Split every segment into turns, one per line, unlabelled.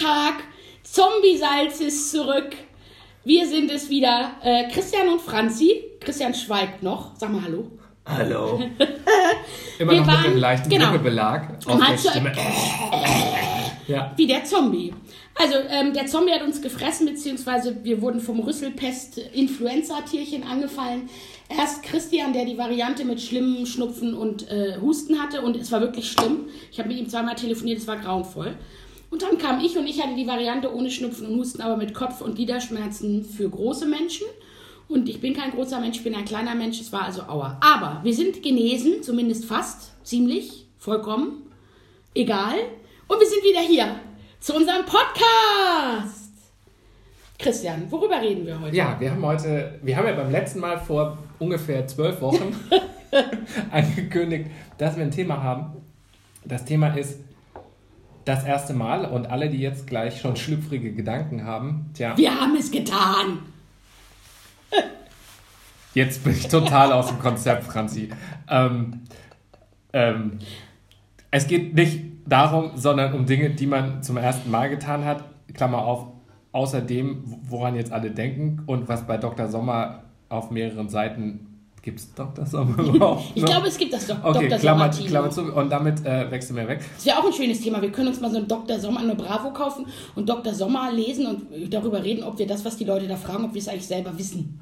Tag. Zombie-Salz ist zurück. Wir sind es wieder. Äh, Christian und Franzi. Christian schweigt noch. Sag mal Hallo.
Hallo.
Immer
Wir
noch
waren-
mit dem leichten
genau.
Grippebelag auf der Stimme. ja.
Wie der Zombie. Also, ähm, der Zombie hat uns gefressen, beziehungsweise wir wurden vom Rüsselpest-Influenza-Tierchen angefallen. Erst Christian, der die Variante mit schlimmem Schnupfen und äh, Husten hatte und es war wirklich schlimm. Ich habe mit ihm zweimal telefoniert, es war grauenvoll. Und dann kam ich und ich hatte die Variante ohne Schnupfen und Husten, aber mit Kopf- und Gliederschmerzen für große Menschen. Und ich bin kein großer Mensch, ich bin ein kleiner Mensch, es war also Aua. Aber wir sind genesen, zumindest fast, ziemlich, vollkommen, egal. Und wir sind wieder hier zu unserem Podcast. Christian, worüber reden wir heute?
ja, wir haben heute, wir haben ja beim letzten Mal vor ungefähr zwölf Wochen angekündigt, dass wir ein Thema haben. Das Thema ist das erste Mal und alle, die jetzt gleich schon schlüpfrige Gedanken haben, tja,
Wir haben es getan.
Jetzt bin ich total aus dem Konzept, Franzi. Ähm, ähm, es geht nicht darum, sondern um Dinge, die man zum ersten Mal getan hat. Klammer auf, außer dem, woran jetzt alle denken und was bei Dr. Sommer auf mehreren Seiten. Gibt es Dr. Sommer überhaupt?
Ich glaube, es gibt das doch
Okay,
Dr.
Klammer,
Sommer-Team.
Klammer zu und damit äh, wechseln wir weg.
Das wäre auch ein schönes Thema. Wir können uns mal so einen Dr. Sommer, eine Bravo kaufen und Dr. Sommer lesen und darüber reden, ob wir das, was die Leute da fragen, ob wir es eigentlich selber wissen.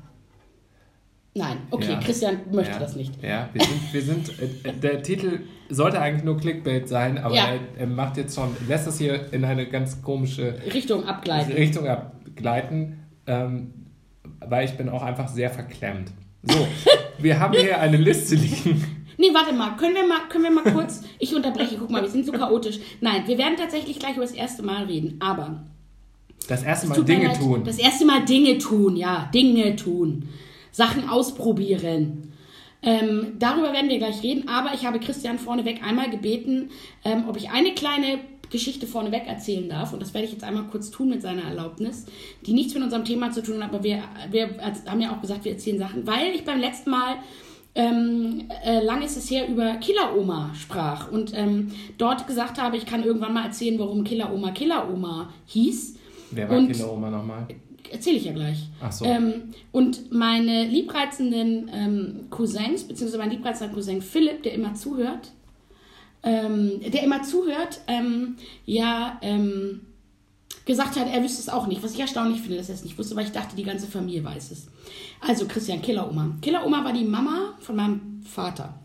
Nein, okay,
Ja.
Christian möchte
ja.
das nicht.
Ja, wir sind, wir sind äh, der Titel sollte eigentlich nur Clickbait sein, aber
Ja.
er, er macht jetzt schon, lässt das hier in eine ganz komische
Richtung abgleiten.
Richtung abgleiten, ähm, weil ich bin auch einfach sehr verklemmt. So, wir haben hier eine Liste liegen.
Nee, warte mal, können wir mal, können wir mal kurz, ich unterbreche, guck mal, wir sind so chaotisch. Nein, wir werden tatsächlich gleich über das erste Mal reden, aber
Das erste Mal Dinge
leid,
tun.
Das erste Mal Dinge tun, ja, Dinge tun. Sachen ausprobieren. Ähm, darüber werden wir gleich reden, aber ich habe Christian vorneweg einmal gebeten, ähm, ob ich eine kleine Geschichte vorneweg erzählen darf. Und das werde ich jetzt einmal kurz tun mit seiner Erlaubnis, die nichts mit unserem Thema zu tun hat, aber wir, wir haben ja auch gesagt, wir erzählen Sachen, weil ich beim letzten Mal ähm, äh, lang ist es her, über Killer-Oma sprach und ähm, dort gesagt habe, ich kann irgendwann mal erzählen, warum Killer-Oma Killer-Oma hieß.
Wer war Kinderoma nochmal?
Erzähle ich ja gleich.
Ach so.
Ähm, und meine liebreizenden ähm, Cousins, beziehungsweise mein liebreizender Cousin Philipp, der immer zuhört, ähm, der immer zuhört, ähm, ja, ähm, gesagt hat, er wüsste es auch nicht. Was ich erstaunlich finde, dass er es nicht wusste, weil ich dachte, die ganze Familie weiß es. Also Christian, Killeroma. Killeroma war die Mama von meinem Vater.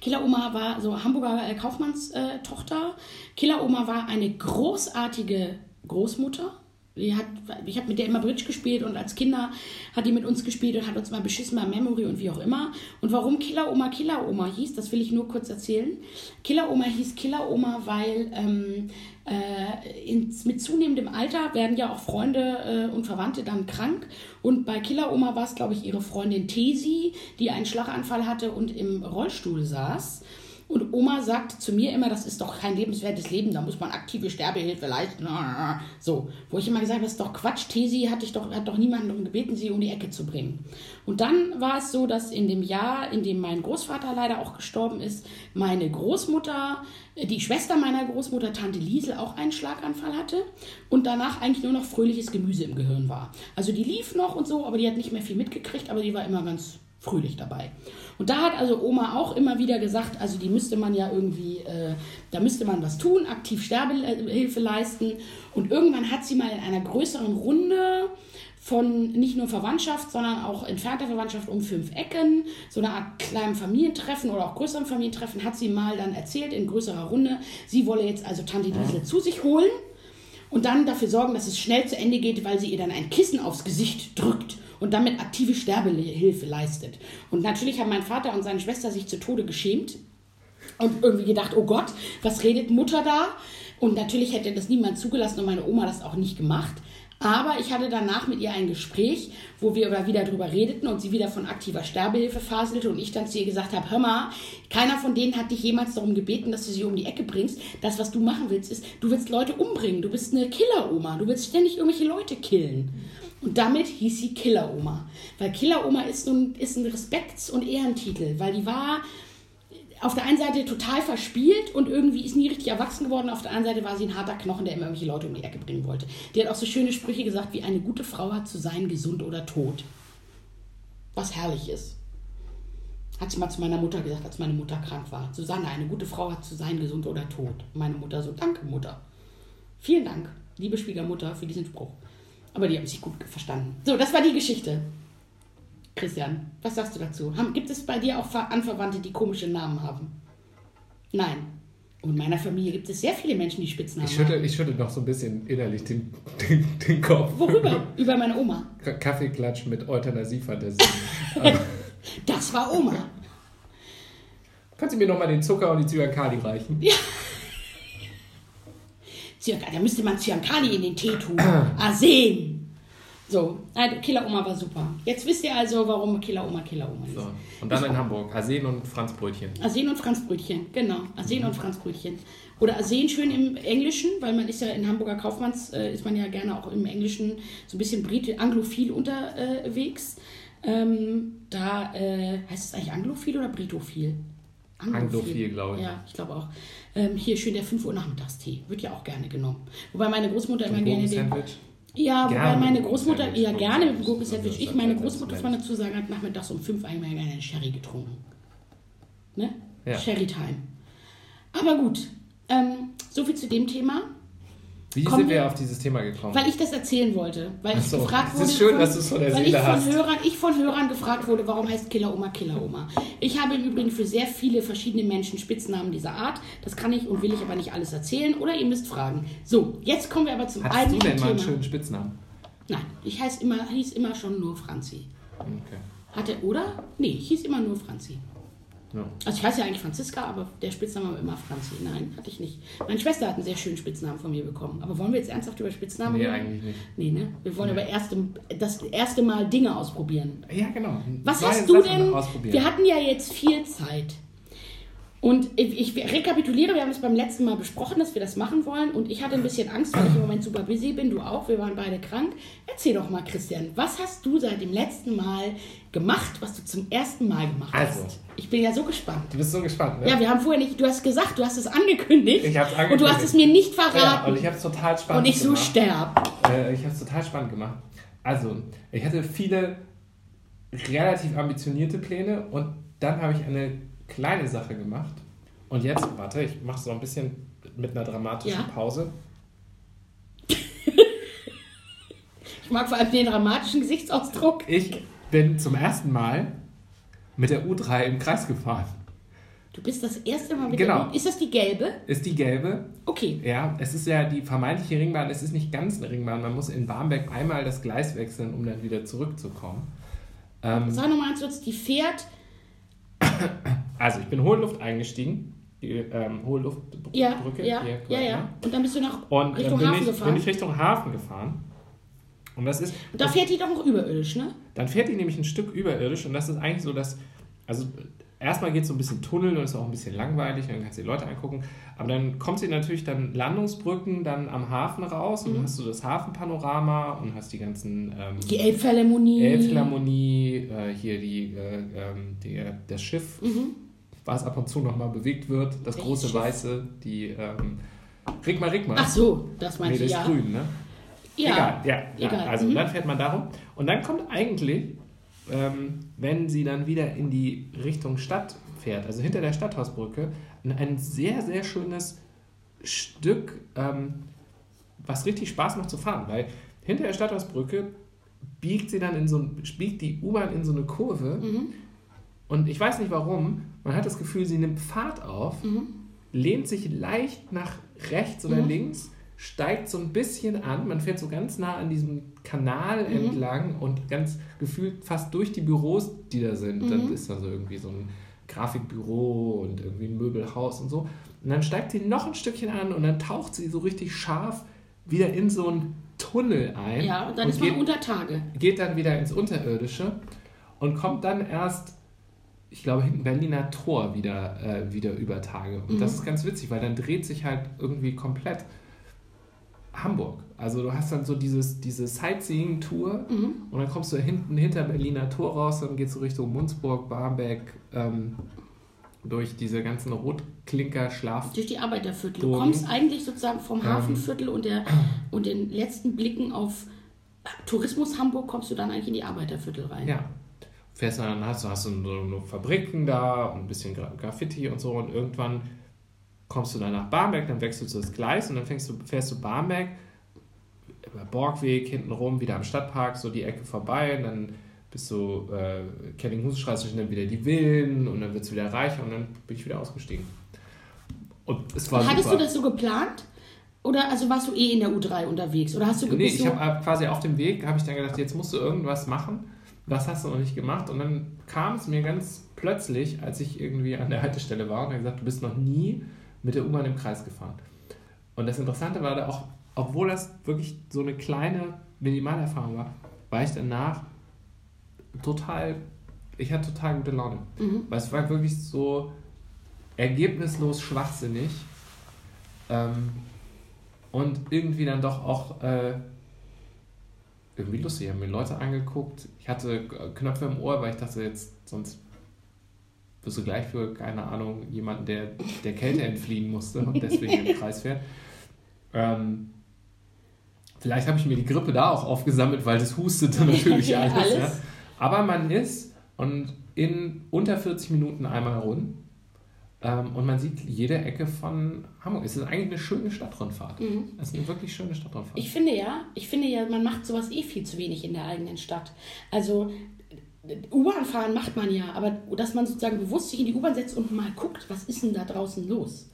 Killeroma war so Hamburger äh, Kaufmannstochter. Tochter. Killeroma war eine großartige Großmutter. Die hat, ich habe mit der immer Bridge gespielt und als Kinder hat die mit uns gespielt und hat uns mal beschissen bei Memory und wie auch immer. Und warum Killeroma Killeroma hieß, das will ich nur kurz erzählen. Killeroma hieß Killeroma, weil ähm, äh, ins, mit zunehmendem Alter werden ja auch Freunde äh, und Verwandte dann krank. Und bei Killeroma war es, glaube ich, ihre Freundin Tesi, die einen Schlaganfall hatte und im Rollstuhl saß. Und Oma sagte zu mir immer, das ist doch kein lebenswertes Leben, da muss man aktive Sterbehilfe leisten. So, wo ich immer gesagt habe, das ist doch Quatsch, Tesi hat, ich doch, hat doch niemanden darum gebeten, sie um die Ecke zu bringen. Und dann war es so, dass in dem Jahr, in dem mein Großvater leider auch gestorben ist, meine Großmutter, die Schwester meiner Großmutter, Tante Liesel, auch einen Schlaganfall hatte und danach eigentlich nur noch fröhliches Gemüse im Gehirn war. Also die lief noch und so, aber die hat nicht mehr viel mitgekriegt, aber die war immer ganz fröhlich dabei. Und da hat also Oma auch immer wieder gesagt, also die müsste man ja irgendwie, äh, da müsste man was tun, aktiv Sterbehilfe leisten. Und irgendwann hat sie mal in einer größeren Runde von nicht nur Verwandtschaft, sondern auch entfernter Verwandtschaft um fünf Ecken, so eine Art kleinen Familientreffen oder auch größeren Familientreffen, hat sie mal dann erzählt in größerer Runde, sie wolle jetzt also Tante Liesel zu sich holen und dann dafür sorgen, dass es schnell zu Ende geht, weil sie ihr dann ein Kissen aufs Gesicht drückt und damit aktive Sterbehilfe leistet. Und natürlich haben mein Vater und seine Schwester sich zu Tode geschämt und irgendwie gedacht, oh Gott, was redet Mutter da? Und natürlich hätte das niemand zugelassen und meine Oma das auch nicht gemacht. Aber ich hatte danach mit ihr ein Gespräch, wo wir wieder drüber redeten und sie wieder von aktiver Sterbehilfe faselte und ich dann zu ihr gesagt habe, hör mal, keiner von denen hat dich jemals darum gebeten, dass du sie um die Ecke bringst. Das, was du machen willst, ist, du willst Leute umbringen. Du bist eine Killer-Oma. Du willst ständig irgendwelche Leute killen. Und damit hieß sie Killer-Oma. Weil Killer-Oma ist, ein, ist ein Respekts- und Ehrentitel, weil die war auf der einen Seite total verspielt und irgendwie ist nie richtig erwachsen geworden. Auf der anderen Seite war sie ein harter Knochen, der immer irgendwelche Leute um die Ecke bringen wollte. Die hat auch so schöne Sprüche gesagt, wie eine gute Frau hat zu sein, gesund oder tot. Was herrlich ist. Hat sie mal zu meiner Mutter gesagt, als meine Mutter krank war. Susanne, eine gute Frau hat zu sein, gesund oder tot. Meine Mutter so, danke Mutter. Vielen Dank, liebe Schwiegermutter, für diesen Spruch. Aber die haben sich gut verstanden. So, das war die Geschichte. Christian, was sagst du dazu? Haben, gibt es bei dir auch Anverwandte, die komische Namen haben? Nein. Und in meiner Familie gibt es sehr viele Menschen, die Spitznamen
Ich schüttel,
haben.
ich schüttel noch so ein bisschen innerlich den, den, den Kopf.
Worüber? Über meine Oma.
Kaffeeklatsch mit Euthanasiefantasie.
Das war Oma.
Kannst du mir nochmal den Zucker und die Zyankali reichen?
Da müsste man Zyankali in den Tee tun. Arsen. So, also Killer Oma war super. Jetzt wisst ihr also, warum Killer Oma Killer Oma ist.
So. Und dann in Hamburg. Arsen und Franzbrötchen.
Arsen und Franzbrötchen, genau. Arsen und Franzbrötchen. Oder Arsen schön im Englischen, weil man ist ja in Hamburger Kaufmanns, äh, ist man ja gerne auch im Englischen so ein bisschen Brit anglophil unterwegs. Ähm, da äh, heißt es eigentlich anglophil oder britophil?
Anglophil, glaube ich.
Ja, ich glaube auch. Ähm, hier schön der 5 Uhr Nachmittagstee. Wird ja auch gerne genommen. Wobei meine Großmutter immer gerne den. Ja, wobei
Gerne
meine
mit
Großmutter,
Gurken-Sandwich.
ja gerne mit Gurken-Sandwich.
ist
Ich, meine Großmutter, muss man dazu sagen, hat nachmittags um fünf einmal gerne einen Sherry getrunken. Ne?
Ja.
Sherry Time. Aber gut, ähm, so viel zu dem Thema,
Wie
Kommen
sind wir auf dieses Thema gekommen?
weil ich das erzählen wollte. Weil
Ach
ich
so,
gefragt
es
wurde.
ist schön,
von,
dass du es von der Seele
ich von
hast.
Hörern, ich von Hörern gefragt wurde, warum heißt Killer Oma Killer Oma. Ich habe im Übrigen für sehr viele verschiedene Menschen Spitznamen dieser Art. Das kann ich und will ich aber nicht alles erzählen oder ihr müsst fragen. So, jetzt kommen wir aber zum
Hattest du
eigentlichen
denn mal einen
Thema.
schönen Spitznamen?
Nein, ich heiß immer, hieß immer schon nur Franzi.
Okay.
Hatte, oder? Nee, ich hieß immer nur Franzi.
Ja.
Also ich heiße ja eigentlich Franziska, aber der Spitzname war immer Franzi. Nein, hatte ich nicht. Meine Schwester hat einen sehr schönen Spitznamen von mir bekommen. Aber wollen wir jetzt ernsthaft über Spitznamen
Nee,
reden?
eigentlich nicht.
Nee, ne? Wir wollen aber erste, das erste Mal Dinge ausprobieren.
Ja, genau.
Was
Neue
hast du
Sachen
denn? Wir hatten ja jetzt viel Zeit. Und ich, ich rekapituliere, wir haben es beim letzten Mal besprochen, dass wir das machen wollen. Und ich hatte ein bisschen Angst, weil ich im Moment super busy bin. Du auch, wir waren beide krank. Erzähl doch mal, Christian, was hast du seit dem letzten Mal gemacht, was du zum ersten Mal gemacht
Also.
hast? Ich bin ja so gespannt.
du bist so gespannt, ne?
Ja, wir haben vorher nicht, du hast gesagt, du hast es angekündigt.
Ich hab's
Und du
angekündigt.
hast es mir nicht
Ja,
verraten.
und ich habe es total spannend
und ich so
gemacht.
sterb.
Äh, ich habe es total spannend gemacht. Also, ich hatte viele relativ ambitionierte Pläne und dann habe ich eine kleine Sache gemacht. Und jetzt, warte, ich mache so ein bisschen mit einer dramatischen
Ja.
Pause.
Ich mag vor allem den dramatischen Gesichtsausdruck.
Ich bin zum ersten Mal mit der U3 im Kreis gefahren.
Du bist das erste Mal mit
Genau.
der, Ist das die gelbe?
Ist die gelbe.
Okay.
Ja, es ist ja die vermeintliche Ringbahn, es ist nicht ganz eine Ringbahn. Man muss in Barmbek einmal das Gleis wechseln, um dann wieder zurückzukommen. Ähm,
Sag nochmal ganz kurz, die fährt.
also, ich bin Hohenluft eingestiegen. Die ähm, Hohenluftbrücke.
Ja, ja,
hier
ja, ja.
ne?
Und dann bist du nach
Und
Richtung
äh, bin,
Hafen
ich,
gefahren.
bin ich Richtung Hafen gefahren. Und das ist.
und da fährt die doch noch überirdisch, ne?
Dann fährt die nämlich ein Stück überirdisch und das ist eigentlich so, dass. Also, erstmal geht es so ein bisschen Tunneln und ist auch ein bisschen langweilig, dann kannst du die Leute angucken. Aber dann kommt sie natürlich dann Landungsbrücken dann am Hafen raus und dann hast du das Hafenpanorama und hast die ganzen. Ähm,
Die Elbphilharmonie.
Elbphilharmonie, äh, hier die, äh, ähm, die, das Schiff,
Mhm.
Was ab und zu nochmal bewegt wird, das
Welches
große weiße, die ähm, Rigma Rigma.
Ach so, das
nee,
meinst
das
du,
ist
ja.
grün, ne?
Ja.
Egal, ja. ja.
Egal,
Also
mhm.
dann fährt man darum. Und dann kommt eigentlich, ähm, wenn sie dann wieder in die Richtung Stadt fährt, also hinter der Stadthausbrücke, ein, ein sehr, sehr schönes Stück, ähm, was richtig Spaß macht zu fahren, weil hinter der Stadthausbrücke biegt sie dann in so ein, biegt die U-Bahn in so eine Kurve
Mhm.
und ich weiß nicht warum, man hat das Gefühl, sie nimmt Fahrt auf,
Mhm.
lehnt sich leicht nach rechts oder
Mhm.
links, steigt so ein bisschen an, man fährt so ganz nah an diesem Kanal
Mhm.
entlang und ganz gefühlt fast durch die Büros, die da sind.
Mhm.
Dann ist da so irgendwie so ein Grafikbüro und irgendwie ein Möbelhaus und so. Und dann steigt sie noch ein Stückchen an und dann taucht sie so richtig scharf wieder in so einen Tunnel ein.
Ja, und dann ist
geht,
man unter Tage.
geht dann wieder ins Unterirdische und kommt dann erst, ich glaube, hinten Berliner Tor wieder, äh, wieder über Tage. Und das ist ganz witzig, weil dann dreht sich halt irgendwie komplett Hamburg. Also du hast dann so dieses, diese Sightseeing-Tour und dann kommst du hinten hinter Berliner Tor raus, dann es so Richtung Munzburg, Barmbek, ähm, durch diese ganzen Rotklinker-Schlaf.
Durch die Arbeiterviertel. Du kommst eigentlich sozusagen vom
Ähm.
Hafenviertel und, der, und den letzten Blicken auf Tourismus Hamburg kommst du dann eigentlich in die Arbeiterviertel rein.
Ja. Fährst dann, hast du hast du so Fabriken da und ein bisschen Gra- Graffiti und so und irgendwann kommst du dann nach Barmbek, dann wechselst du das Gleis und dann fängst du, fährst du Barmbek über Borgweg hinten rum, wieder am Stadtpark, so die Ecke vorbei und dann bist du äh, Kellinghusenstraße, sind dann wieder die Villen und dann wird es wieder reicher und dann bin ich wieder ausgestiegen. Und es war
Und hattest
super.
du das so geplant? Oder also warst du eh in der U3 unterwegs? Oder hast du
Nee, ich habe quasi auf dem Weg, habe ich dann gedacht, jetzt musst du irgendwas machen. Was hast du noch nicht gemacht? Und dann kam es mir ganz plötzlich, als ich irgendwie an der Haltestelle war und er gesagt, du bist noch nie mit der U-Bahn im Kreis gefahren. Und das Interessante war da auch, obwohl das wirklich so eine kleine Minimalerfahrung war, war ich danach total, ich hatte total gute Laune.
Mhm.
Weil es war wirklich so ergebnislos schwachsinnig ähm, und irgendwie dann doch auch äh, irgendwie lustig. Ich habe mir Leute angeguckt. Ich hatte Knöpfe im Ohr, weil ich dachte, jetzt sonst wirst du gleich für, keine Ahnung, jemanden, der der Kälte entfliehen musste und deswegen im Kreis fährt. Ähm, vielleicht habe ich mir die Grippe da auch aufgesammelt, weil das hustete natürlich
Ja,
alles.
alles.
Ja. Aber man ist und in unter 40 Minuten einmal rund und man sieht jede Ecke von Hamburg. Es ist eigentlich eine schöne Stadtrundfahrt.
Mhm.
Es ist eine wirklich schöne Stadtrundfahrt.
Ich finde ja, ich finde ja, man macht sowas eh viel zu wenig in der eigenen Stadt. Also U-Bahn fahren macht man ja, aber dass man sozusagen bewusst sich in die U-Bahn setzt und mal guckt, was ist denn da draußen los?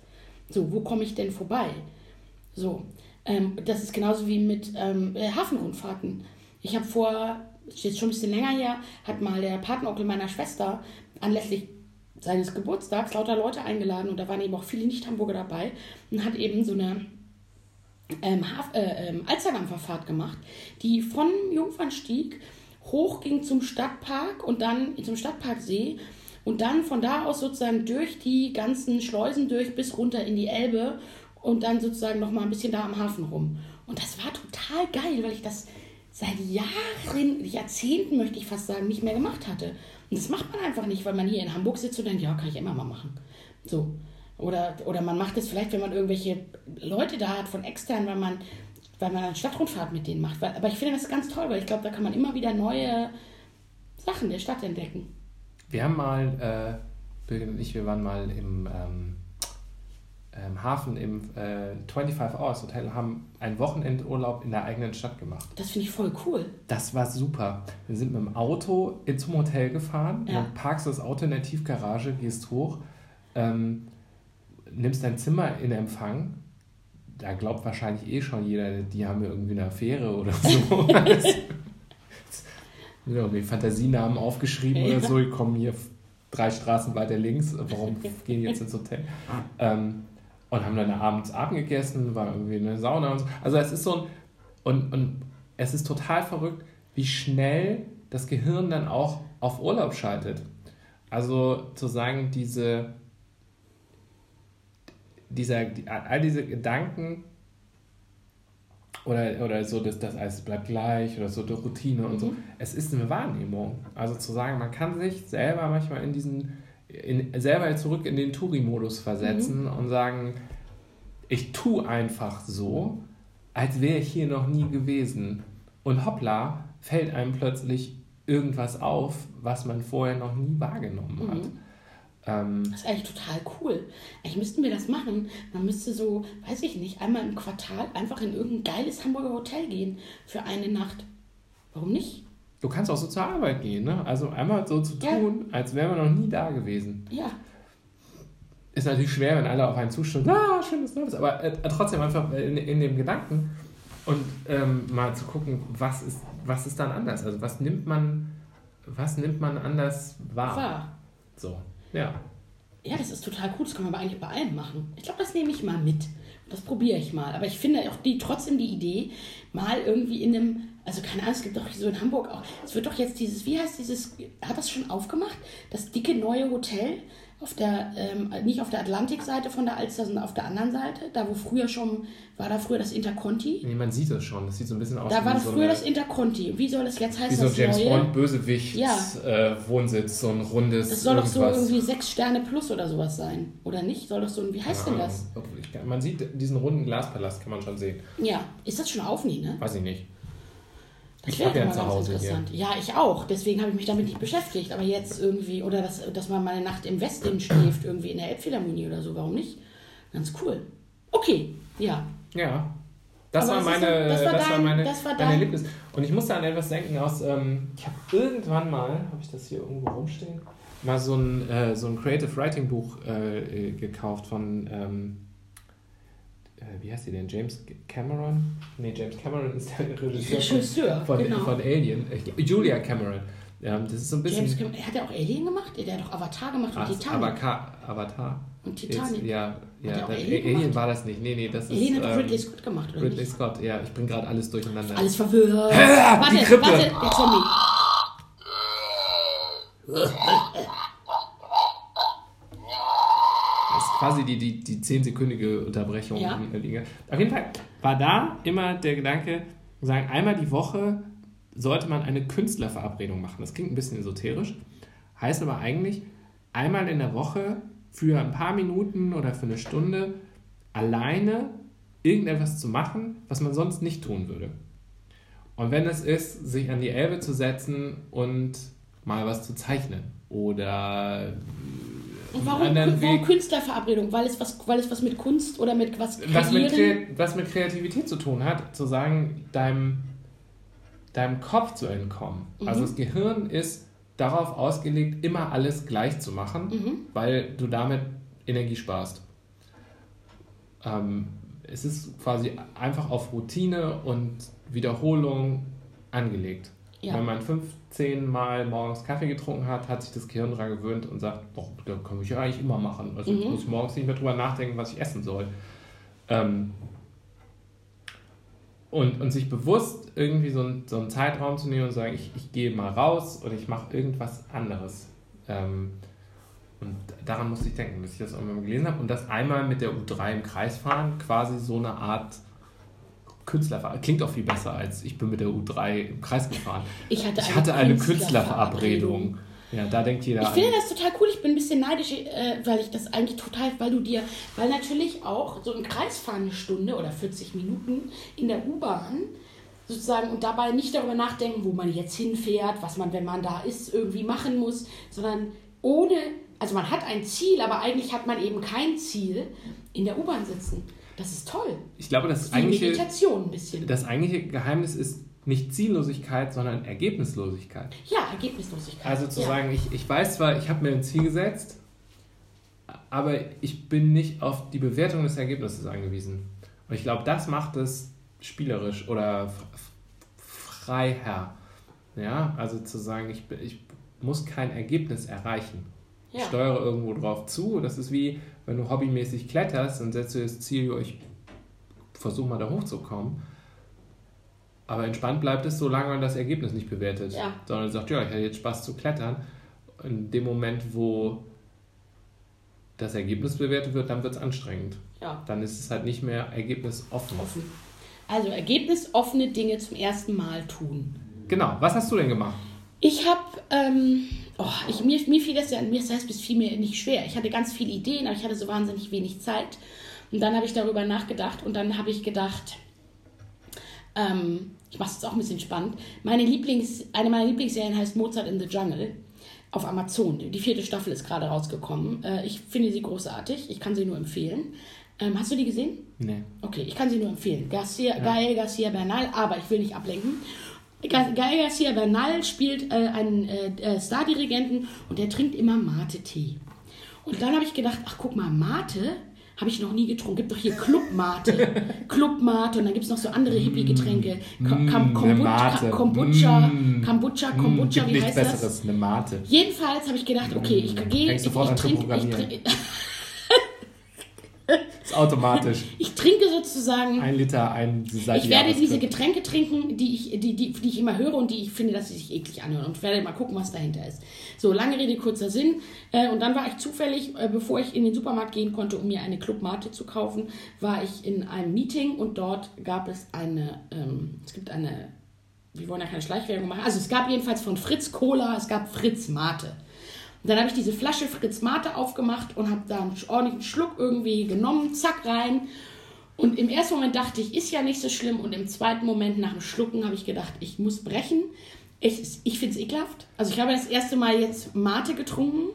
So, wo komme ich denn vorbei? So, ähm, das ist genauso wie mit ähm, äh, Hafenrundfahrten. Ich habe vor, ist jetzt schon ein bisschen länger her, hat mal der Patenonkel meiner Schwester anlässlich seines Geburtstags lauter Leute eingeladen und da waren eben auch viele Nicht-Hamburger dabei und hat eben so eine ähm, äh, ähm, Alsterdampferfahrt gemacht, die von Jungfernstieg hoch ging zum Stadtpark und dann zum Stadtparksee und dann von da aus sozusagen durch die ganzen Schleusen durch bis runter in die Elbe und dann sozusagen noch mal ein bisschen da am Hafen rum. Und das war total geil, weil ich das seit Jahren, Jahrzehnten möchte ich fast sagen, nicht mehr gemacht hatte. Und das macht man einfach nicht, weil man hier in Hamburg sitzt und denkt, ja, kann ich immer mal machen. So. Oder, oder man macht es vielleicht, wenn man irgendwelche Leute da hat von extern, weil man, weil man eine Stadtrundfahrt mit denen macht. Aber ich finde das ganz toll, weil ich glaube, da kann man immer wieder neue Sachen der Stadt entdecken.
Wir haben mal, äh, Birgit und ich, wir waren mal im ähm, ähm, Hafen im äh, 25 Hours Hotel, haben einen Wochenendurlaub in der eigenen Stadt gemacht.
Das finde ich voll cool.
Das war super. Wir sind mit dem Auto zum Hotel gefahren,
Ja.
dann parkst das Auto in der Tiefgarage, gehst hoch, ähm, nimmst dein Zimmer in Empfang. Da glaubt wahrscheinlich eh schon jeder, die haben ja irgendwie eine Affäre oder so. Irgendwie Fantasienamen aufgeschrieben
Ja.
oder so, die kommen hier drei Straßen weiter links, warum gehen die jetzt ins Hotel? Ähm, und haben dann abends Abend gegessen, war irgendwie eine Sauna und so. Also es ist so ein, und, und es ist total verrückt, wie schnell das Gehirn dann auch auf Urlaub schaltet. Also zu sagen, diese, dieser, die, all diese Gedanken oder, oder so, dass das alles bleibt gleich oder so die Routine und so.
Mhm.
Es ist eine Wahrnehmung. Also zu sagen, man kann sich selber manchmal in diesen, in, selber zurück in den Touri-Modus versetzen und sagen, ich tue einfach so, als wäre ich hier noch nie gewesen. Und hoppla, fällt einem plötzlich irgendwas auf, was man vorher noch nie wahrgenommen hat. Ähm,
Das ist eigentlich total cool. Eigentlich müssten wir das machen. Man müsste so, weiß ich nicht, einmal im Quartal einfach in irgendein geiles Hamburger Hotel gehen für eine Nacht. Warum nicht?
Du kannst auch so zur Arbeit gehen, ne? Also einmal so zu
Ja.
tun, als wäre man noch nie da gewesen.
Ja,
Ist natürlich schwer, wenn alle auf einen zustimmen, ah, schönes Neues, aber äh, trotzdem einfach in, in dem Gedanken und ähm, mal zu gucken, was ist, was ist dann anders? Also was nimmt man, was nimmt man anders wahr?
wahr.
So, ja.
Ja, das ist total cool. Das kann man aber eigentlich bei allem machen. Ich glaube, das nehme ich mal mit. Das probiere ich mal. Aber ich finde auch die, trotzdem die Idee, mal irgendwie in einem Also keine Ahnung, es gibt doch so in Hamburg auch. Es wird doch jetzt dieses, wie heißt dieses, hat das schon aufgemacht? Das dicke neue Hotel auf der, ähm, nicht auf der Atlantikseite von der Alster, sondern auf der anderen Seite, da wo früher schon, war da früher das Interconti.
Nee, man sieht das schon. Das sieht so ein bisschen aus
Da war
wie
das
so
früher das Interconti. Wie soll das jetzt heißen?
wie so ein
das
James? Bond Bösewicht
Ja.
äh, Wohnsitz, so ein rundes
Das soll doch so
irgendwas.
irgendwie sechs Sterne plus oder sowas sein. Oder nicht? Soll doch so ein, wie heißt denn das?
Ja, ich kann- Man sieht diesen runden Glaspalast, kann man schon sehen.
Ja, ist das schon auf, nie, ne?
Weiß ich nicht.
Das
Ich
wäre
hab ja
mal
zu
ganz
Hause hier.
interessant. Ja, ich auch. Deswegen habe ich mich damit nicht beschäftigt. Aber jetzt irgendwie, oder dass, dass man mal eine Nacht im Westin schläft, irgendwie in der Elbphilharmonie oder so, warum nicht? Ganz cool. Okay, ja.
Ja. Das war meine,
das war
das war
dein-
meine,
das war dein-
Lieblings. Und ich musste an etwas denken aus, ähm, ich habe irgendwann mal, habe ich das hier irgendwo rumstehen, mal so ein, äh, so ein Creative Writing Buch äh, äh, gekauft von, ähm, äh, wie heißt die denn? James Cameron? Nee, James Cameron ist der Regisseur von,
Regisseur,
von,
genau.
von Alien. Äh, Julia Cameron. Ja, das ist so ein bisschen.
James Cameron, hat er auch Alien gemacht? Der hat doch Avatar gemacht und
Ach,
Titanic.
Avatar. Avatar.
Und Titanic.
Jetzt, ja, ja. dann-
Alien
Alien, war das nicht. Nee, nee, das ist.
Alien hat doch
ähm,
Ridley Scott gemacht, oder
Ridley
nicht?
Scott, ja, ich bringe gerade alles durcheinander.
Alles verwirrt. warte,
Krippe.
warte, der Zombie.
Das ist quasi die, die, die 10-sekündige Unterbrechung.
Ja.
Auf jeden Fall war da immer der Gedanke, sagen, einmal die Woche sollte man eine Künstlerverabredung machen. Das klingt ein bisschen esoterisch, heißt aber eigentlich, einmal in der Woche für ein paar Minuten oder für eine Stunde alleine irgendetwas zu machen, was man sonst nicht tun würde. Und wenn es ist, sich an die Elbe zu setzen und mal was zu zeichnen oder
Und warum,
anderen
warum
Weg-
Künstlerverabredung? Weil es, was, weil es was mit Kunst oder mit was
was mit, was mit Kreativität zu tun hat, zu sagen, deinem, deinem Kopf zu entkommen.
Mhm.
Also das Gehirn ist darauf ausgelegt, immer alles gleich zu machen,
Mhm.
weil du damit Energie sparst. Ähm, es ist quasi einfach auf Routine und Wiederholung angelegt.
Ja.
Wenn man 15 Mal morgens Kaffee getrunken hat, hat sich das Gehirn daran gewöhnt und sagt, doch, da kann ich ja eigentlich immer machen. Also ich
Mhm.
muss morgens nicht mehr drüber nachdenken, was ich essen soll. Ähm, und, und sich bewusst irgendwie so, ein, so einen Zeitraum zu nehmen und sagen, ich, ich gehe mal raus und ich mache irgendwas anderes. Ähm, und daran musste ich denken, bis ich das irgendwann mal gelesen habe. Und das einmal mit der U3 im Kreis fahren, quasi so eine Art Künstlerverabredung. Klingt auch viel besser als ich bin mit der U3 im Kreis gefahren.
Ich hatte
Ich
eine,
hatte eine
Künstlerverabredung.
Künstlerverabredung. Ja, da denkt jeder
Ich finde das total cool. Ich bin ein bisschen neidisch, äh, weil ich das eigentlich total, weil du dir, weil natürlich auch so im Kreis fahren eine Stunde oder 40 Minuten in der U-Bahn sozusagen und dabei nicht darüber nachdenken, wo man jetzt hinfährt, was man, wenn man da ist, irgendwie machen muss, sondern ohne, also man hat ein Ziel, aber eigentlich hat man eben kein Ziel in der U-Bahn sitzen. Das ist toll.
Ich glaube, das
Das
eigentliche,
Meditation ein bisschen.
das eigentliche Geheimnis ist nicht Ziellosigkeit, sondern Ergebnislosigkeit.
ja, Ergebnislosigkeit.
Also zu
ja.
sagen, ich, ich weiß zwar, ich habe mir ein Ziel gesetzt, aber ich bin nicht auf die Bewertung des Ergebnisses angewiesen. Und ich glaube, das macht es spielerisch oder f- f- freiher. Ja, also zu sagen, ich, ich muss kein Ergebnis erreichen. Ich
Ja.
steuere irgendwo drauf zu. Das ist wie, wenn du hobbymäßig kletterst und setzt dir das Ziel, ich versuche mal da hochzukommen. Aber entspannt bleibt es, solange man das Ergebnis nicht bewertet.
Ja.
Sondern sagt, ja, ich hatte jetzt Spaß zu klettern. In dem Moment, wo das Ergebnis bewertet wird, dann wird es anstrengend.
ja.
Dann ist es halt nicht mehr ergebnisoffen.
offen. Also ergebnisoffene Dinge zum ersten Mal tun.
Genau. Was hast du denn gemacht?
Ich habe, ähm, oh, ich, mir, mir fiel das ja, mir das bis viel mir nicht schwer. Ich hatte ganz viele Ideen, aber ich hatte so wahnsinnig wenig Zeit. Und dann habe ich darüber nachgedacht und dann habe ich gedacht, ähm, ich mache es jetzt auch ein bisschen spannend. Meine Lieblings, eine meiner Lieblingsserien heißt Mozart in the Jungle auf Amazon. Die vierte Staffel ist gerade rausgekommen. Äh, ich finde sie großartig. Ich kann sie nur empfehlen. Ähm, hast du die gesehen?
Nee.
Okay, ich kann sie nur empfehlen. Garcia, Gael Garcia Bernal, aber ich will nicht ablenken. Ga- Gael Garcia Bernal spielt äh, einen äh, äh, Stardirigenten und der trinkt immer Mate-Tee. Und dann habe ich gedacht, ach guck mal, Mate habe ich noch nie getrunken. Gibt doch hier Club Mate. Club Mate und dann gibt es noch so andere Hippie-Getränke. Ka-
Mm,
Kam- Kombucha. Kombucha,
Mm.
Kombucha, Kombucha, wie heißt das?
Besseres, eine Mate.
Jedenfalls habe ich gedacht, okay, ich gehe, ich, ich
zu
trinke, ich trinke,
Ist automatisch.
Ich trinke sozusagen.
Ein Liter, ein
Ich werde diese Getränke trinken, die ich, die, die, die ich immer höre und die ich finde, dass sie sich eklig anhören. Und werde mal gucken, was dahinter ist. So, lange Rede, kurzer Sinn. Äh, und dann war ich zufällig, äh, bevor ich in den Supermarkt gehen konnte, um mir eine Club Mate zu kaufen, war ich in einem Meeting und dort gab es eine, ähm, es gibt eine, wir wollen ja keine Schleichwerbung machen. Also es gab jedenfalls von Fritz Cola, es gab Fritz Mate. Und dann habe ich diese Flasche Fritz Mate aufgemacht und habe da einen ordentlichen Schluck irgendwie genommen, zack rein. Und im ersten Moment dachte ich, ist ja nicht so schlimm. Und im zweiten Moment nach dem Schlucken habe ich gedacht, ich muss brechen. Ich, ich finde es ekelhaft. Also ich habe das erste Mal jetzt Mate getrunken.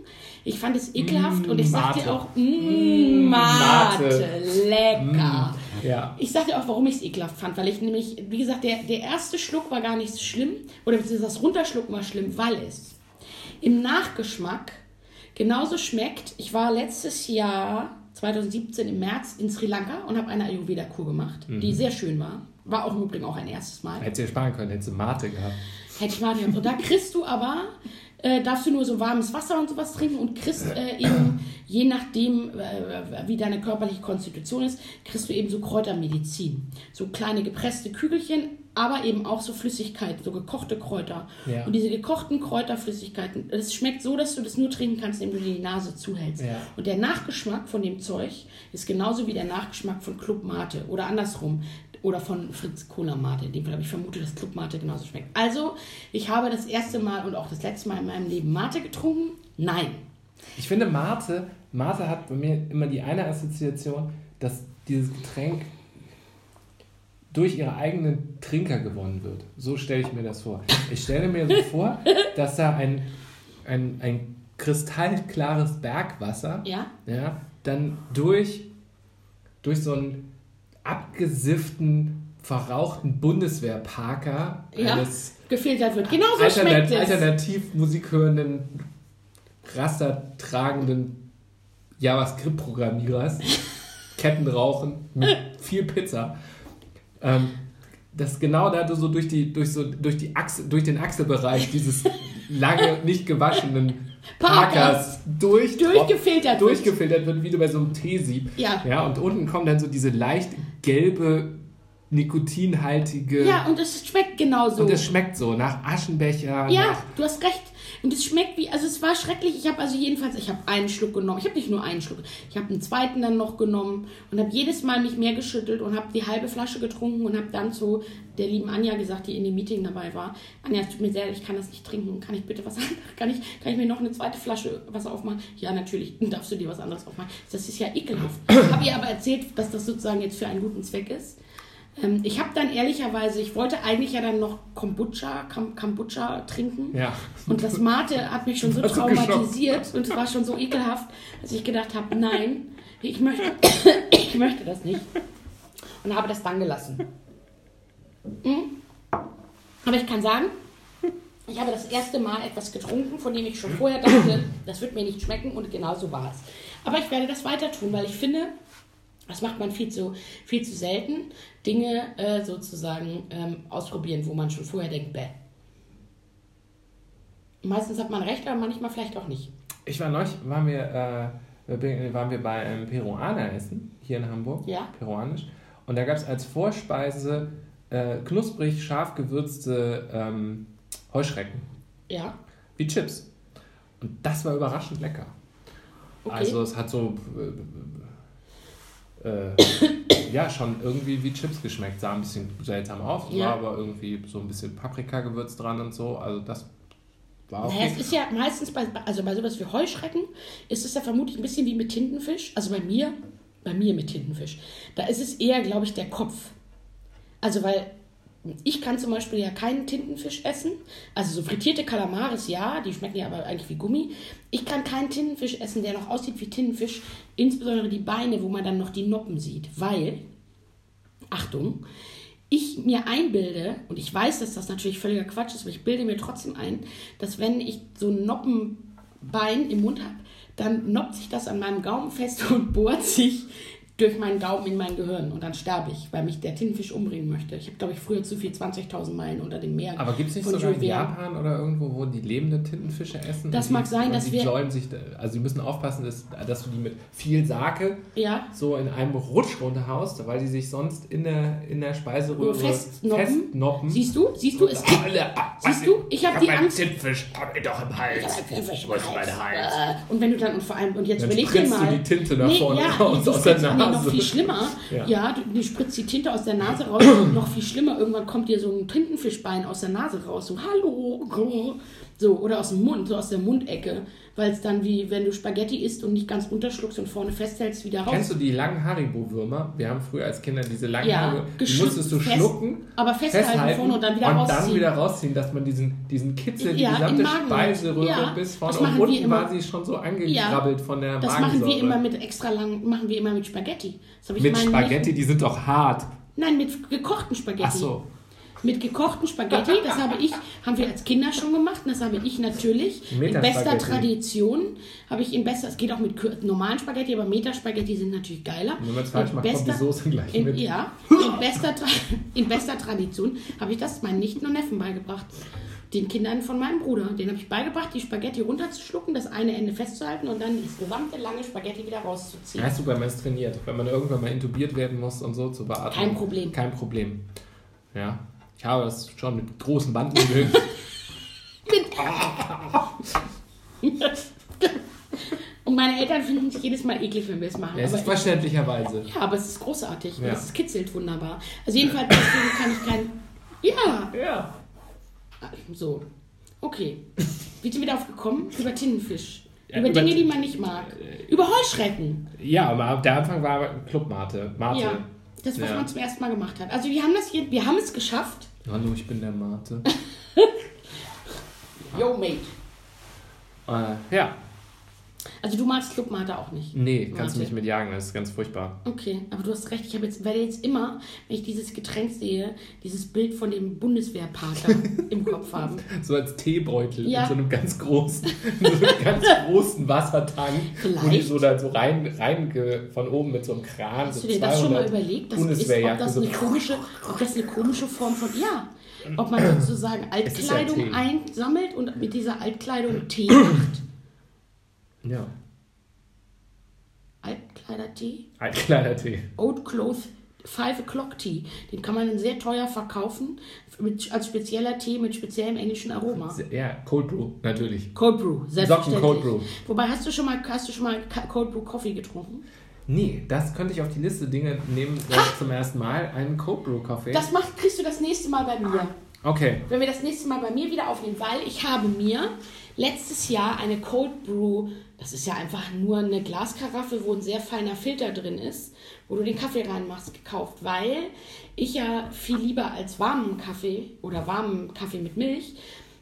Ich fand es ekelhaft
Mm,
und ich sagte auch, mm, Mate,
Mate.
lecker.
Ja.
Ich sagte auch, warum ich es ekelhaft fand, weil ich nämlich, wie gesagt, der, der erste Schluck war gar nicht so schlimm, oder das Runterschlucken war schlimm, weil es im Nachgeschmack genauso schmeckt. Ich war letztes Jahr, 2017 im März, in Sri Lanka und habe eine Ayurveda-Kur gemacht, die sehr schön war. War auch im Übrigen auch ein erstes Mal.
Hättest du dir sparen können, hättest du Mate gehabt.
Hätte ich mal gehabt. Und da kriegst du aber, äh, darfst du nur so warmes Wasser und sowas trinken und kriegst äh, eben, je nachdem, äh, wie deine körperliche Konstitution ist, kriegst du eben so Kräutermedizin. So kleine gepresste Kügelchen, aber eben auch so Flüssigkeit, so gekochte Kräuter.
Ja.
Und diese gekochten Kräuterflüssigkeiten, das schmeckt so, dass du das nur trinken kannst, indem du dir die Nase zuhältst.
Ja.
Und der Nachgeschmack von dem Zeug ist genauso wie der Nachgeschmack von Club Mate oder andersrum. Oder von Fritz Cola Mate. In dem Fall, aber ich vermute, dass Club Mate genauso schmeckt. Also, ich habe das erste Mal und auch das letzte Mal in meinem Leben Mate getrunken. Nein.
Ich finde Mate, Mate hat bei mir immer die eine Assoziation, dass dieses Getränk durch ihre eigenen Trinker gewonnen wird. So stelle ich mir das vor. Ich stelle mir so vor, dass da ein, ein, ein kristallklares Bergwasser
Ja?
ja, dann durch, durch so einen abgesifften, verrauchten Bundeswehrparker
Ja.
eines
Gefiltert wird. Genauso
Alternat
schmeckt es.
alternativ musikhörenden, rastertragenden JavaScript-Programmierers, Ketten rauchen, mit viel Pizza. Ähm, das genau da so durch die, durch so, durch die Achse, durch den Achselbereich dieses lange nicht gewaschenen
Parkers.
Durch,
Durchgefiltert wird.
durchgefiltert wird, wie du bei so einem Teesieb.
Ja.
ja. Und unten kommt dann so diese leicht gelbe, nikotinhaltige.
Ja, und es schmeckt genauso.
Und es schmeckt so nach Aschenbecher.
Ja,
nach,
du hast recht. Und es schmeckt wie, also es war schrecklich. Ich habe also jedenfalls, ich habe einen Schluck genommen. Ich habe nicht nur einen Schluck, ich habe einen zweiten dann noch genommen und habe jedes Mal mich mehr geschüttelt und habe die halbe Flasche getrunken und habe dann zu der lieben Anja gesagt, die in dem Meeting dabei war, Anja, es tut mir sehr leid, ich kann das nicht trinken. Kann ich bitte was anderes? Kann ich, kann ich mir noch eine zweite Flasche Wasser aufmachen? Ja, natürlich. Darfst du dir was anderes aufmachen. Das ist ja ekelhaft. habe ihr aber erzählt, dass das sozusagen jetzt für einen guten Zweck ist. Ähm, ich habe dann ehrlicherweise, ich wollte eigentlich ja dann noch Kombucha, Kam Kombucha trinken.
Ja.
Und das Mate hat mich schon so traumatisiert und es war schon so ekelhaft, dass ich gedacht habe, nein, ich möchte, ich möchte das nicht. Und habe das dann gelassen. Mhm. Aber ich kann sagen, ich habe das erste Mal etwas getrunken, von dem ich schon vorher dachte, das wird mir nicht schmecken und genau so war es. Aber ich werde das weiter tun, weil ich finde, das macht man viel zu, viel zu selten, Dinge äh, sozusagen ähm, ausprobieren, wo man schon vorher denkt, bäh. Meistens hat man recht, aber manchmal vielleicht auch nicht.
Ich war neulich, waren wir, äh, waren wir bei einem Peruaner essen, hier in Hamburg,
Ja.
peruanisch. Und da gab es als Vorspeise äh, knusprig, scharf gewürzte ähm, Heuschrecken,
Ja,
wie Chips. Und das war überraschend lecker.
okay.
Also es hat so, äh, ja, schon irgendwie wie Chips geschmeckt. Sah ein bisschen seltsam aus,
Ja.
war aber irgendwie so ein bisschen Paprikagewürz dran und so. Also das war auch
Naja, es ist ja meistens bei, also bei sowas wie Heuschrecken, ist es ja vermutlich ein bisschen wie mit Tintenfisch. Also bei mir, bei mir mit Tintenfisch. Da ist es eher, glaube ich, der Kopf. Also weil ich kann zum Beispiel ja keinen Tintenfisch essen. Also so frittierte Kalamaris, ja, die schmecken ja aber eigentlich wie Gummi. Ich kann keinen Tintenfisch essen, der noch aussieht wie Tintenfisch. Insbesondere die Beine, wo man dann noch die Noppen sieht. Weil, Achtung, ich mir einbilde, und ich weiß, dass das natürlich völliger Quatsch ist, aber ich bilde mir trotzdem ein, dass wenn ich so ein Noppenbein im Mund habe, dann noppt sich das an meinem Gaumen fest und bohrt sich durch meinen Daumen in mein Gehirn und dann sterbe ich, weil mich der Tintenfisch umbringen möchte. Ich habe, glaube ich, früher zu viel 20.000 Meilen unter dem Meer.
Aber gibt es nicht sogar in. Japan oder irgendwo, wo die lebende Tintenfische essen?
Das mag
die,
sein, dass
die
wir-
sich, also die müssen aufpassen, dass, dass du die mit viel Sake
Ja,
so in einem Rutsch runterhaust, weil die sich sonst in der, in der Speiseröhre
festnoppen.
festnoppen.
siehst du, siehst du, es gibt Siehst du, ich hab die Angst-
Tintenfisch, hab ich doch im Hals. Wo ist mein Hals?
Äh, Und wenn du dann, und vor allem, und jetzt
Dann
überleg dir
spritzt du
mal.
die Tinte nach vorne
ja,
raus aus der
Nee, noch viel schlimmer.
Ja.
Ja, du, du spritzt die Tinte aus der Nase raus. noch viel schlimmer, irgendwann kommt dir so ein Tintenfischbein aus der Nase raus. So, hallo. So, oder aus dem Mund, so aus der Mundecke. Weil es dann wie, wenn du Spaghetti isst und nicht ganz runterschluckst und vorne festhältst, wieder raus.
Kennst du die langen Haribo-Würmer? Wir haben früher als Kinder diese langen
Ja,
Haribo, die musstest du
fest-
schlucken,
aber festhalten vorne und dann wieder rausziehen.
wieder rausziehen, dass man diesen, diesen Kitzel, die
Ja,
gesamte
im Magen.
Speiseröhre
Ja,
bis vorne und unten war sie schon so angegrabbelt von der
Das machen
Magensäure.
wir immer mit extra lang, machen wir immer mit Spaghetti.
Mit Spaghetti,
Neffen-
die sind doch hart.
Nein, mit gekochten Spaghetti.
Ach so.
Mit gekochten Spaghetti, das habe ich, haben wir als Kinder schon gemacht. und Das habe ich natürlich in bester. Tradition. Habe ich in bester, es geht auch mit normalen Spaghetti, aber Meta-Spaghetti sind natürlich geiler.
Wenn man es falsch
In
macht, kommt die
bester-
Soße gleich
in,
mit.
Ja, in bester, in bester Tradition habe ich das meinen Nichten und Neffen beigebracht. Den Kindern von meinem Bruder. Den habe ich beigebracht, die Spaghetti runterzuschlucken, das eine Ende festzuhalten und dann das gesamte lange Spaghetti wieder rauszuziehen.
Ja, super, man ist trainiert. Wenn man irgendwann mal intubiert werden muss und so zur Beatmung.
Kein Problem.
Kein Problem. Ja. Ich habe das schon mit großen Banden geübt.
Und meine Eltern finden sich jedes Mal eklig, wenn wir es machen.
Ja, es
Aber
ist verständlicherweise.
Ja, aber es ist großartig.
Ja.
Es kitzelt wunderbar. Also jedenfalls deswegen kann ich kein. Ja,
Ja.
so. Okay. Wie sind wir darauf gekommen? Über Tintenfisch.
Ja,
über,
über
Dinge, die man nicht mag. Über Heuschrecken.
Ja, aber der Anfang war Clubmate. Mate.
Ja. Das, was
Ja.
man zum ersten Mal gemacht hat. Also wir haben das hier, wir haben es geschafft.
Hallo, ich bin der Mate.
Yo, mate.
äh, ja.
Also du magst Clubmate auch nicht.
Nee, kannst du
Mate.
nicht mit jagen, das ist ganz furchtbar.
Okay, aber du hast recht. Ich habe jetzt, werde jetzt immer, wenn ich dieses Getränk sehe, dieses Bild von dem Bundeswehrpater im Kopf haben.
So als Teebeutel
Ja.
in so einem ganz großen, so einem ganz großen Wassertank, wo die so da so rein, rein von oben mit so einem Kran,
Hast
so
du dir das schon mal
200
überlegt? Das ist, ob das, eine komische, ob das eine komische Form von. Ja. Ob man sozusagen
ja
Altkleidung
Tee.
einsammelt und mit dieser Altkleidung Tee macht.
Ja,
Altkleider-Tee?
Altkleidertee.
Old Cloth Five O'Clock Tea. Den kann man sehr teuer verkaufen mit, als spezieller Tee mit speziellem englischen Aroma.
Ja, Cold Brew, natürlich.
Cold Brew, selbstverständlich.
Socken Cold Brew.
Wobei, hast du schon mal, hast du schon mal Cold Brew Coffee getrunken?
Nee, das könnte ich auf die Liste Dinge nehmen, äh, zum ersten Mal. Einen Cold Brew Kaffee.
Das macht, kriegst du das nächste Mal bei mir.
Okay.
wenn wir das nächste Mal bei mir wieder aufnehmen, weil ich habe mir letztes Jahr eine Cold Brew, das ist ja einfach nur eine Glaskaraffe, wo ein sehr feiner Filter drin ist, wo du den Kaffee reinmachst, gekauft, weil ich ja viel lieber als warmen Kaffee oder warmen Kaffee mit Milch,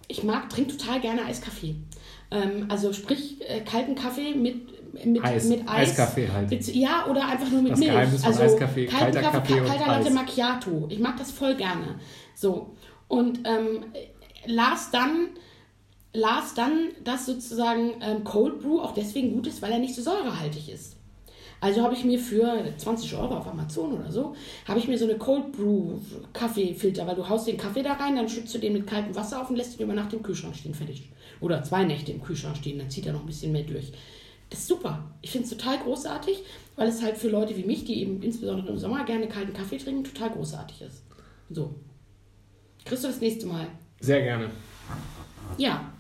ich mag, trinke total gerne Eiskaffee. Ähm, also sprich äh, kalten Kaffee mit, mit,
Eis.
mit Eis.
Eiskaffee halt.
Ja, oder einfach nur mit
Das
Milch.
Geheimnis
also
Eiskaffee, kalter Kaffee und
kalter Latte. Macchiato. Ich mag das voll gerne. So. Und ähm, las dann las dann, dass sozusagen ähm, Cold Brew auch deswegen gut ist, weil er nicht so säurehaltig ist. Also habe ich mir für 20 Euro auf Amazon oder so, habe ich mir so eine Cold Brew Kaffeefilter, weil du haust den Kaffee da rein, dann schützt du den mit kaltem Wasser auf und lässt ihn über Nacht im Kühlschrank stehen, fertig. Oder zwei Nächte im Kühlschrank stehen, dann zieht er noch ein bisschen mehr durch. Das ist super. Ich finde es total großartig, weil es halt für Leute wie mich, die eben insbesondere im Sommer gerne kalten Kaffee trinken, total großartig ist. So. Kriegst du das nächste Mal.
Sehr gerne.
Ja.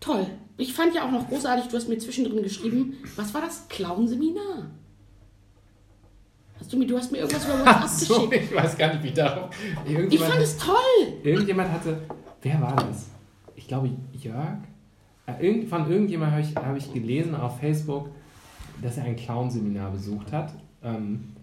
Toll. Ich fand ja auch noch großartig, du hast mir zwischendrin geschrieben, was war das? Clown-Seminar? Hast du, mir, du hast mir irgendwas über WhatsApp
so,
geschickt.
ich weiß gar nicht, wie darauf.
Ich fand es toll.
irgendjemand hatte. Wer war das? Ich glaube, Jörg. Äh, irgend- Von irgendjemand habe ich, habe ich gelesen auf Facebook, dass er ein Clown-Seminar besucht hat. Ähm,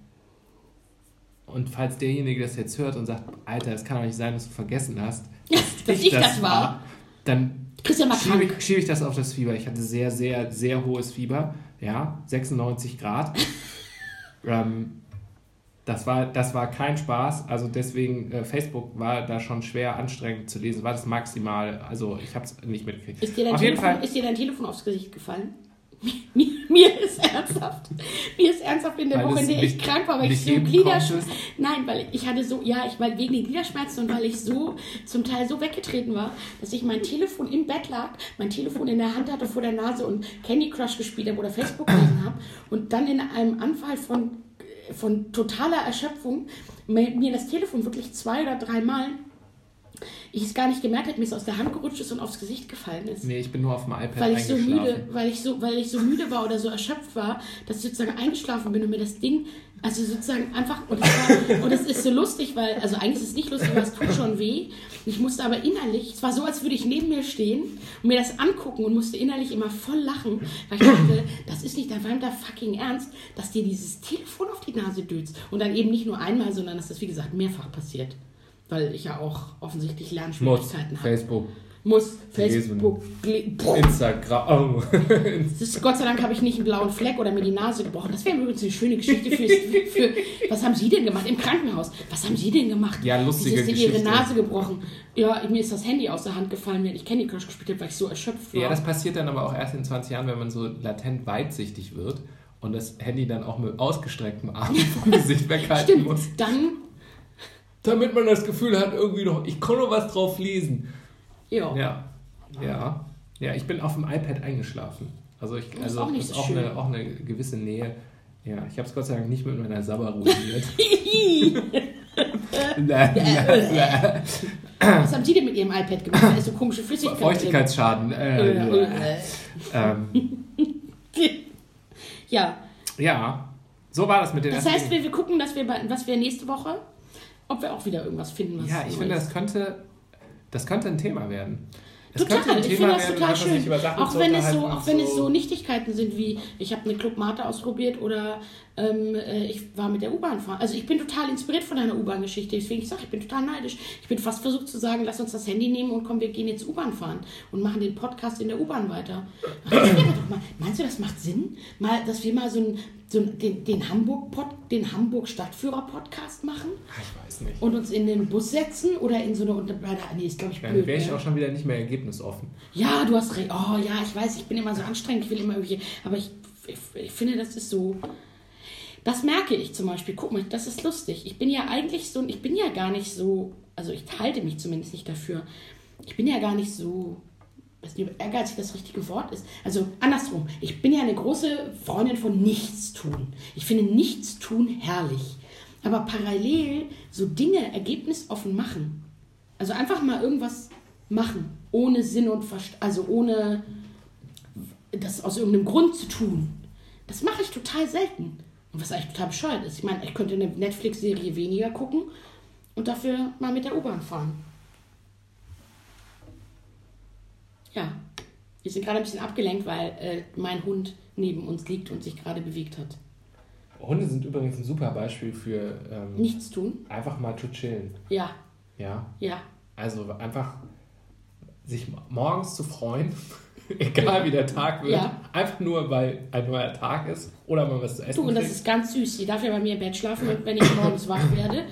und falls derjenige das jetzt hört und sagt, Alter, es kann doch nicht sein, dass du vergessen hast,
Dass ich das war.
dann
Christian war
schiebe
krank.
ich, schiebe ich das auf das Fieber. Ich hatte sehr, sehr, sehr hohes Fieber. Ja, 96 Grad. ähm, das war, das war kein Spaß. Also deswegen, äh, Facebook war da schon schwer anstrengend zu lesen. War das maximal. Also ich habe es nicht mitgekriegt.
Ist dir, dein
Auf jeden
Telefon,
Fall.
ist dir dein Telefon aufs Gesicht gefallen? Mir, mir ist ernsthaft, mir ist ernsthaft in der
Weil
Woche, in der ich krank war, weil ich so Gliederschmerzen, nein, weil ich hatte so, ja, ich weil wegen den Gliederschmerzen und weil ich so zum Teil so weggetreten war, dass ich mein Telefon im Bett lag, mein Telefon in der Hand hatte vor der Nase und Candy Crush gespielt habe oder Facebook gelesen habe und dann in einem Anfall von von totaler Erschöpfung mir mir das Telefon wirklich zwei oder dreimal ich es gar nicht gemerkt habe, mir es aus der Hand gerutscht ist und aufs Gesicht gefallen ist.
Nee, ich bin nur auf dem iPad
weil ich so müde, weil ich so, weil ich so müde war oder so erschöpft war, dass ich sozusagen eingeschlafen bin und mir das Ding, also sozusagen einfach und es war, und es ist so lustig, weil also eigentlich ist es nicht lustig, aber es tut schon weh. Ich musste aber innerlich, es war so, als würde ich neben mir stehen und mir das angucken und musste innerlich immer voll lachen, weil ich dachte, das ist nicht dein verdammter fucking Ernst, dass dir dieses Telefon auf die Nase dötst. Und dann eben nicht nur einmal, sondern dass das wie gesagt mehrfach passiert, weil ich ja auch offensichtlich Lernschwierigkeiten habe.
Facebook,
Muss. Facebook,
Instagram. Oh.
ist, Gott sei Dank habe ich nicht einen blauen Fleck oder mir die Nase gebrochen. Das wäre übrigens eine schöne Geschichte für, für. Was haben Sie denn gemacht im Krankenhaus? Was haben Sie denn gemacht?
Ja, lustige
ist denn Ihre
Geschichte.
Nase gebrochen? Ja, mir ist das Handy aus der Hand gefallen, während ich Candy Crush gespielt habe, weil ich so erschöpft war.
Ja, das passiert dann aber auch erst in 20 Jahren, wenn man so latent weitsichtig wird und das Handy dann auch mit ausgestrecktem Arm vom Gesicht weghalten
Stimmt.
muss.
Dann,
Damit man das Gefühl hat, irgendwie noch, ich kann noch was drauf lesen.
ja.
Ja, ja. Ja, ich bin auf dem iPad eingeschlafen. Also, ich,
ist
also
auch nicht
ist
so
auch,
schön.
eine, auch eine gewisse Nähe. Ja, ich habe es Gott sei Dank nicht mit meiner Sabber ruiniert.
Was haben Sie denn mit Ihrem iPad gemacht? Da ist so komische Flüssigkeit.
Feuchtigkeitsschaden. Äh,
Äh,
ähm,
Ja,
ja, so war das mit den
das heißt, wir, wir gucken, dass wir, was wir nächste Woche, ob wir auch wieder irgendwas finden, was
Ja, ich
so
finde, das könnte, das könnte ein Thema werden. Es
Total, ich finde das total schön. Auch wenn, es so, auch wenn es so Nichtigkeiten sind wie, ich habe eine Clubmate ausprobiert oder ähm, äh, ich war mit der U-Bahn fahren. Also ich bin total inspiriert von deiner U-Bahn-Geschichte. Deswegen ich sage, ich bin total neidisch. Ich bin fast versucht zu sagen, lass uns das Handy nehmen und komm, wir gehen jetzt U-Bahn fahren und machen den Podcast in der U-Bahn weiter. Ach, das wäre doch mal, meinst du, das macht Sinn? Mal, dass wir mal so, ein, so ein, den, den Hamburg den Hamburg machen
Ah, Ich weiß nicht.
und uns in den Bus setzen oder in so eine unter nee, ist glaube ich
Dann
blöd.
wäre ich
ne?
auch schon wieder nicht mehr ergebnisoffen.
Ja, du hast recht. Oh ja, ich weiß, ich bin immer so anstrengend, ich will immer irgendwie. Aber ich, ich, ich finde, das ist so. Das merke ich zum Beispiel. Guck mal, das ist lustig. Ich bin ja eigentlich so, ich bin ja gar nicht so, also ich halte mich zumindest nicht dafür. Ich bin ja gar nicht so, weiß nicht, ob ehrgeizig das richtige Wort ist. Also andersrum. Ich bin ja eine große Freundin von Nichtstun. Ich finde Nichtstun herrlich. Aber parallel so Dinge ergebnisoffen machen. Also einfach mal irgendwas machen, ohne Sinn und Verstand, also ohne das aus irgendeinem Grund zu tun. Das mache ich total selten. Und was eigentlich total bescheuert ist. Ich meine, ich könnte eine Netflix-Serie weniger gucken und dafür mal mit der U-Bahn fahren. Ja, wir sind gerade ein bisschen abgelenkt, weil äh, mein Hund neben uns liegt und sich gerade bewegt hat.
Hunde sind übrigens ein super Beispiel für ähm,
Nichts tun?
einfach mal zu chillen.
Ja,
Ja,
ja.
also einfach sich morgens zu freuen, egal wie der Tag wird.
Ja.
Einfach nur, weil ein neuer Tag ist oder man was zu essen
Du, und das
kriegt.
ist ganz süß. Sie darf ja bei mir im Bett schlafen und wenn ich morgens wach werde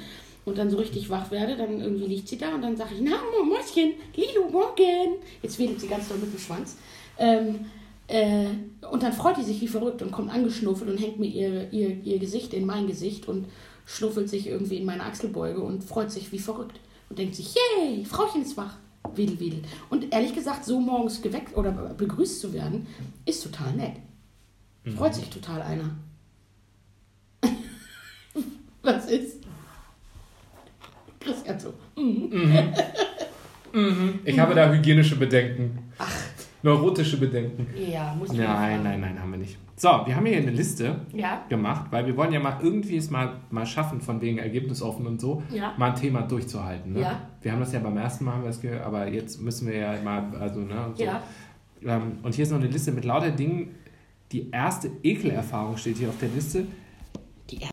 und dann so richtig wach werde, dann irgendwie liegt sie da und dann sage ich, na, Mäuschen, Lilo, morgen. Jetzt wedelt sie ganz doll mit dem Schwanz. Ähm, äh, und dann freut die sich wie verrückt und kommt angeschnuffelt und hängt mir ihr, ihr, ihr Gesicht in mein Gesicht und schnuffelt sich irgendwie in meine Achselbeuge und freut sich wie verrückt und denkt sich, yay, Frauchen ist wach. Wedel, wedel. Und ehrlich gesagt, so morgens geweckt oder begrüßt zu werden, ist total nett. Freut sich total einer. Was ist? Christian so.
Ich habe da hygienische Bedenken. Neurotische Bedenken.
Ja, muss ich
Nein, nein, nein, haben wir nicht. So, wir haben hier eine Liste
Ja,
gemacht, weil wir wollen ja mal irgendwie es mal, mal schaffen, von wegen ergebnisoffen und so,
Ja.
mal ein Thema durchzuhalten. Ne?
Ja.
Wir haben das ja beim ersten Mal, haben wir das ge- aber jetzt müssen wir ja mal, also, ne, so.
ja.
Ähm, und hier ist noch eine Liste mit lauter Dingen. Die erste Ekelerfahrung steht hier auf der Liste.
Die er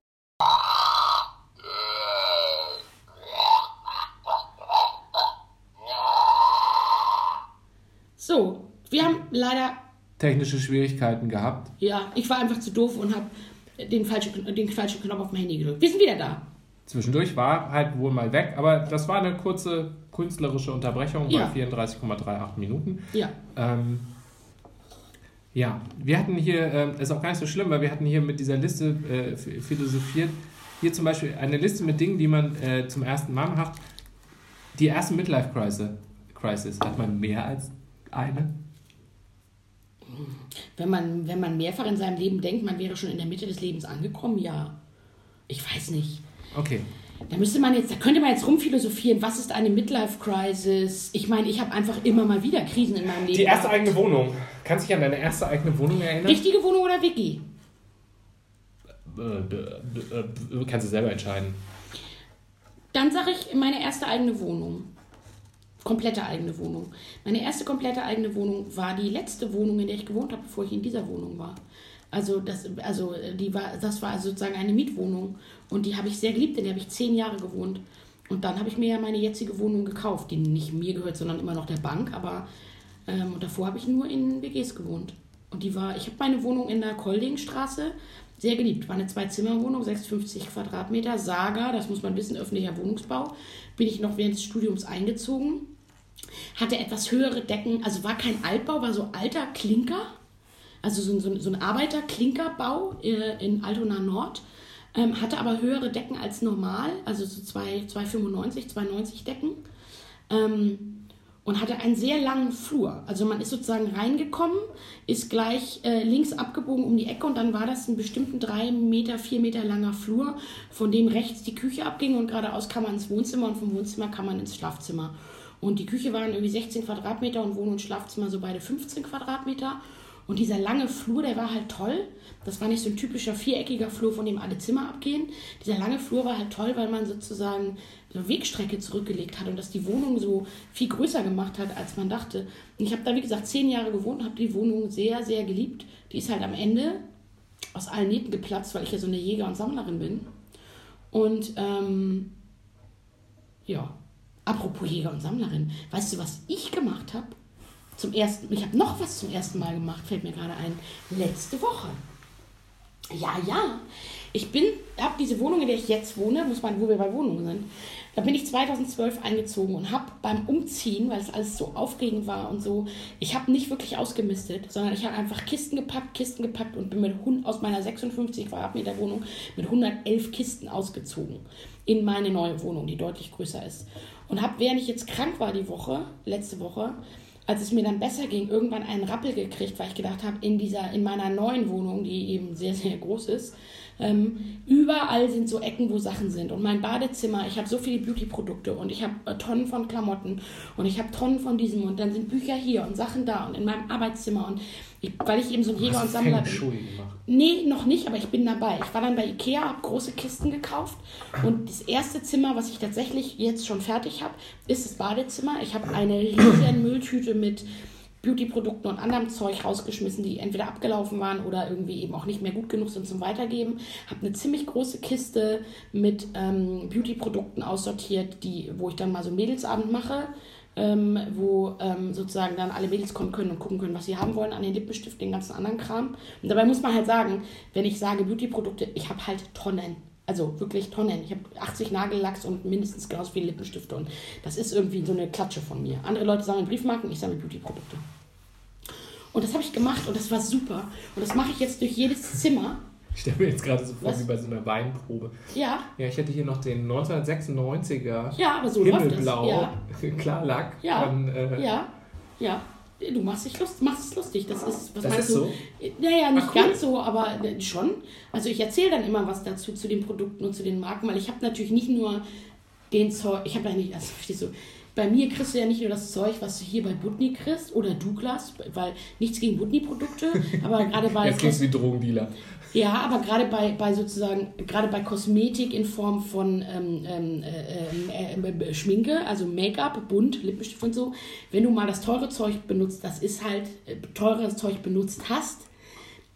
so, wir haben leider,
Technische Schwierigkeiten gehabt.
ja, ich war einfach zu doof und habe den falschen, den falschen Knopf auf dem Handy gedrückt. Wir sind wieder da.
Zwischendurch war halt wohl mal weg, aber das war eine kurze künstlerische Unterbrechung
Ja.
bei 34,38 Minuten.
Ja,
Ähm, Ja, wir hatten hier, äh, ist auch gar nicht so schlimm, weil wir hatten hier mit dieser Liste äh, philosophiert. Hier zum Beispiel eine Liste mit Dingen, die man äh, zum ersten Mal macht. Die erste Midlife-Crisis. Crisis. Hat man mehr als eine?
Wenn man, wenn man mehrfach in seinem Leben denkt, man wäre schon in der Mitte des Lebens angekommen, ja. Ich weiß nicht.
Okay.
Da müsste man jetzt, da könnte man jetzt rumphilosophieren, was ist eine Midlife-Crisis? Ich meine, ich habe einfach immer mal wieder Krisen in meinem Leben.
Die erste eigene Wohnung. Kannst du dich an deine erste eigene Wohnung erinnern?
Richtige Wohnung oder WG?
Äh, kannst du selber entscheiden.
Dann sage ich meine erste eigene Wohnung. Komplette eigene Wohnung. Meine erste komplette eigene Wohnung war die letzte Wohnung, in der ich gewohnt habe, bevor ich in dieser Wohnung war. Also das, also die war, das war sozusagen eine Mietwohnung und die habe ich sehr geliebt, denn die habe ich zehn Jahre gewohnt. Und dann habe ich mir ja meine jetzige Wohnung gekauft, die nicht mir gehört, sondern immer noch der Bank. Aber ähm, davor habe ich nur in WGs gewohnt. Und die war, ich habe meine Wohnung in der Koldingstraße sehr geliebt. War eine Zwei-Zimmer-Wohnung, 56 Quadratmeter, Saga, das muss man wissen, öffentlicher Wohnungsbau. Bin ich noch während des Studiums eingezogen. Hatte etwas höhere Decken, also war kein Altbau, war so alter Klinker. Also so, so, so ein Arbeiter-Klinkerbau äh, in Altona Nord. Ähm, hatte aber höhere Decken als normal, also so 2,95, 2,90 Decken. Ähm, und hatte einen sehr langen Flur. Also man ist sozusagen reingekommen, ist gleich äh, links abgebogen um die Ecke und dann war das ein bestimmten drei Meter, vier Meter langer Flur, von dem rechts die Küche abging und geradeaus kam man ins Wohnzimmer und vom Wohnzimmer kam man ins Schlafzimmer. Und die Küche waren irgendwie 16 Quadratmeter und Wohn- und Schlafzimmer so beide 15 Quadratmeter. Und dieser lange Flur, der war halt toll. Das war nicht so ein typischer viereckiger Flur, von dem alle Zimmer abgehen. Dieser lange Flur war halt toll, weil man sozusagen so Wegstrecke zurückgelegt hat und das die Wohnung so viel größer gemacht hat, als man dachte. Und ich habe da, wie gesagt, zehn Jahre gewohnt und habe die Wohnung sehr, sehr geliebt. Die ist halt am Ende aus allen Nähten geplatzt, weil ich ja so eine Jäger- und Sammlerin bin. Und ähm, ja, apropos Jäger und Sammlerin, weißt du, was ich gemacht habe? Zum ersten, ich habe noch was zum ersten Mal gemacht, fällt mir gerade ein. Letzte Woche. Ja, ja. Ich bin, habe diese Wohnung, in der ich jetzt wohne, muss man, wo wir bei Wohnungen sind, da bin ich 2012 eingezogen und habe beim Umziehen, weil es alles so aufregend war und so, ich habe nicht wirklich ausgemistet, sondern ich habe einfach Kisten gepackt, Kisten gepackt und bin mit aus meiner 56 Quadratmeter Wohnung mit 111 Kisten ausgezogen in meine neue Wohnung, die deutlich größer ist. Und habe, während ich jetzt krank war die Woche, letzte Woche, als es mir dann besser ging, irgendwann einen Rappel gekriegt, weil ich gedacht habe, in dieser, in meiner neuen Wohnung, die eben sehr, sehr groß ist, ähm, überall sind so Ecken, wo Sachen sind. Und mein Badezimmer, ich habe so viele Beauty-Produkte und ich habe äh, Tonnen von Klamotten und ich habe Tonnen von diesem und dann sind Bücher hier und Sachen da und in meinem Arbeitszimmer und ich, weil ich eben so ein Jäger und Sammler bin. Gemacht? Nee, noch nicht, aber ich bin dabei. Ich war dann bei Ikea, habe große Kisten gekauft und das erste Zimmer, was ich tatsächlich jetzt schon fertig habe, ist das Badezimmer. Ich habe eine riesige Mülltüte mit Beauty-Produkten und anderem Zeug rausgeschmissen, die entweder abgelaufen waren oder irgendwie eben auch nicht mehr gut genug sind zum Weitergeben. Habe eine ziemlich große Kiste mit ähm, Beauty-Produkten aussortiert, die, wo ich dann mal so einen Mädelsabend mache. Ähm, wo ähm, sozusagen dann alle Mädels kommen können und gucken können, was sie haben wollen an den Lippenstift, den ganzen anderen Kram. Und dabei muss man halt sagen, wenn ich sage Beauty-Produkte, ich habe halt Tonnen. Also wirklich Tonnen. Ich habe 80 Nagellacks und mindestens genauso viele Lippenstifte. Und das ist irgendwie so eine Klatsche von mir. Andere Leute sammeln Briefmarken, ich sammle Beauty-Produkte. Und das habe ich gemacht und das war super. Und das mache ich jetzt durch jedes Zimmer.
Ich stelle mir jetzt gerade so vor, Was? wie bei so einer Weinprobe.
Ja.
Ja, ich hätte hier noch den 1996er
ja, aber so
Himmelblau,
ja.
Klarlack.
Ja. Von, äh, ja. Ja. Du machst, dich lust, machst es lustig. Das ist,
was das meinst ist du? so?
Naja, nicht Ach, cool. ganz so, aber äh, schon. Also ich erzähle dann immer was dazu, zu den Produkten und zu den Marken, weil ich habe natürlich nicht nur den Zeug, ich habe ja nicht, also verstehst du, bei mir kriegst du ja nicht nur das Zeug, was du hier bei Butni kriegst oder Douglas, weil nichts gegen Butni-Produkte, aber gerade bei.
Jetzt klingt wie Drogendealer.
Ja, aber gerade bei, bei sozusagen, gerade bei Kosmetik in Form von ähm, ähm äh, äh, äh, Schminke, also Make-up, Bunt, Lippenstift und so, wenn du mal das teure Zeug benutzt, das ist halt äh, teures Zeug benutzt hast,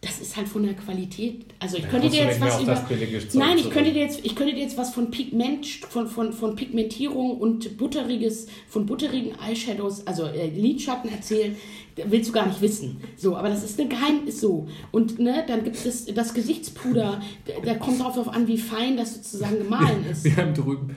das ist halt von der Qualität. Also ich ja, könnte dir jetzt was über. Nein, ich könnte dir jetzt, ich könnte dir jetzt was von Pigment, von, von, von Pigmentierung und butteriges, von butterigen Eyeshadows, also äh, Lidschatten erzählen. Willst du gar nicht wissen. So, aber das ist eine Geheim, ist so. Und ne, dann gibt es das Gesichtspuder, da kommt darauf an, wie fein das sozusagen gemahlen ist.
Wir haben drüben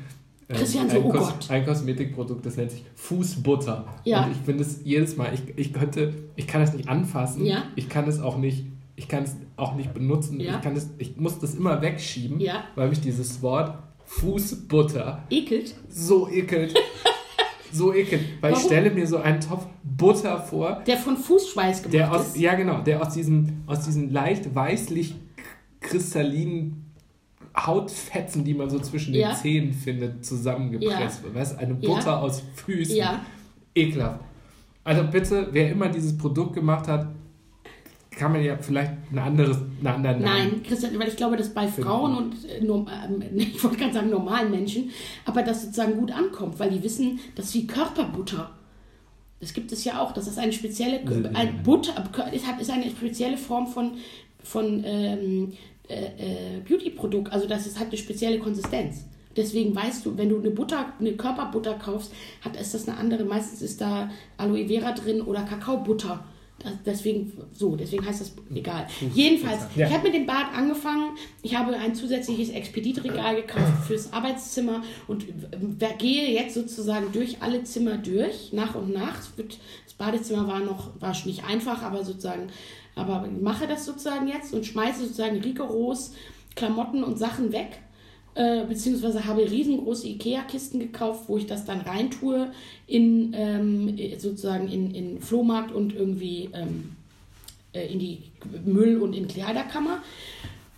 äh,
Christian so,
ein,
oh
Kos
Gott.
ein Kosmetikprodukt, das nennt sich Fußbutter.
Ja.
Und ich finde es jedes Mal, ich, ich könnte, ich kann das nicht anfassen,
Ja.
ich kann es auch nicht, ich kann es auch nicht benutzen,
Ja.
ich, kann es, ich muss das immer wegschieben,
Ja.
weil mich dieses Wort Fußbutter
Ekelt.
so ekelt. so ekelt. Weil ich
Warum?
stelle mir so einen Topf Butter vor,
Der von Fußschweiß gemacht
der aus,
ist.
ja genau, der aus diesen, aus diesen leicht weißlich kristallinen Hautfetzen, die man so zwischen
Ja.
den Zähnen findet, zusammengepresst wird. Weißt du, eine
Ja.
Butter aus Füßen.
Ja.
Ekelhaft. Also bitte, wer immer dieses Produkt gemacht hat, kann man ja vielleicht ein anderes, einen anderen Namen.
Nein, Christian, weil ich glaube, dass bei Frauen und äh, norm- ähm, ich wollte gerade sagen normalen Menschen, aber das sozusagen gut ankommt, weil die wissen, dass wie Körperbutter. Das gibt es ja auch. Das ist eine spezielle ein Butter ist eine spezielle Form von von ähm, äh, äh, Beauty-Produkt. Also das ist, hat eine spezielle Konsistenz. Deswegen weißt du, wenn du eine Butter, eine Körperbutter kaufst, hat ist das eine andere. Meistens ist da Aloe Vera drin oder Kakaobutter. Deswegen so, deswegen heißt das egal. Jedenfalls,
Ja.
ich habe mit dem Bad angefangen. Ich habe ein zusätzliches Expeditregal gekauft fürs Arbeitszimmer und w- gehe jetzt sozusagen durch alle Zimmer durch, nach und nach. Das Badezimmer war noch, war schon nicht einfach, aber sozusagen, aber mache das sozusagen jetzt und schmeiße sozusagen rigoros Klamotten und Sachen weg. Äh, beziehungsweise habe riesengroße Ikea-Kisten gekauft, wo ich das dann reintue in ähm, sozusagen in, in Flohmarkt und irgendwie ähm, äh, in die Müll- und in Kleiderkammer.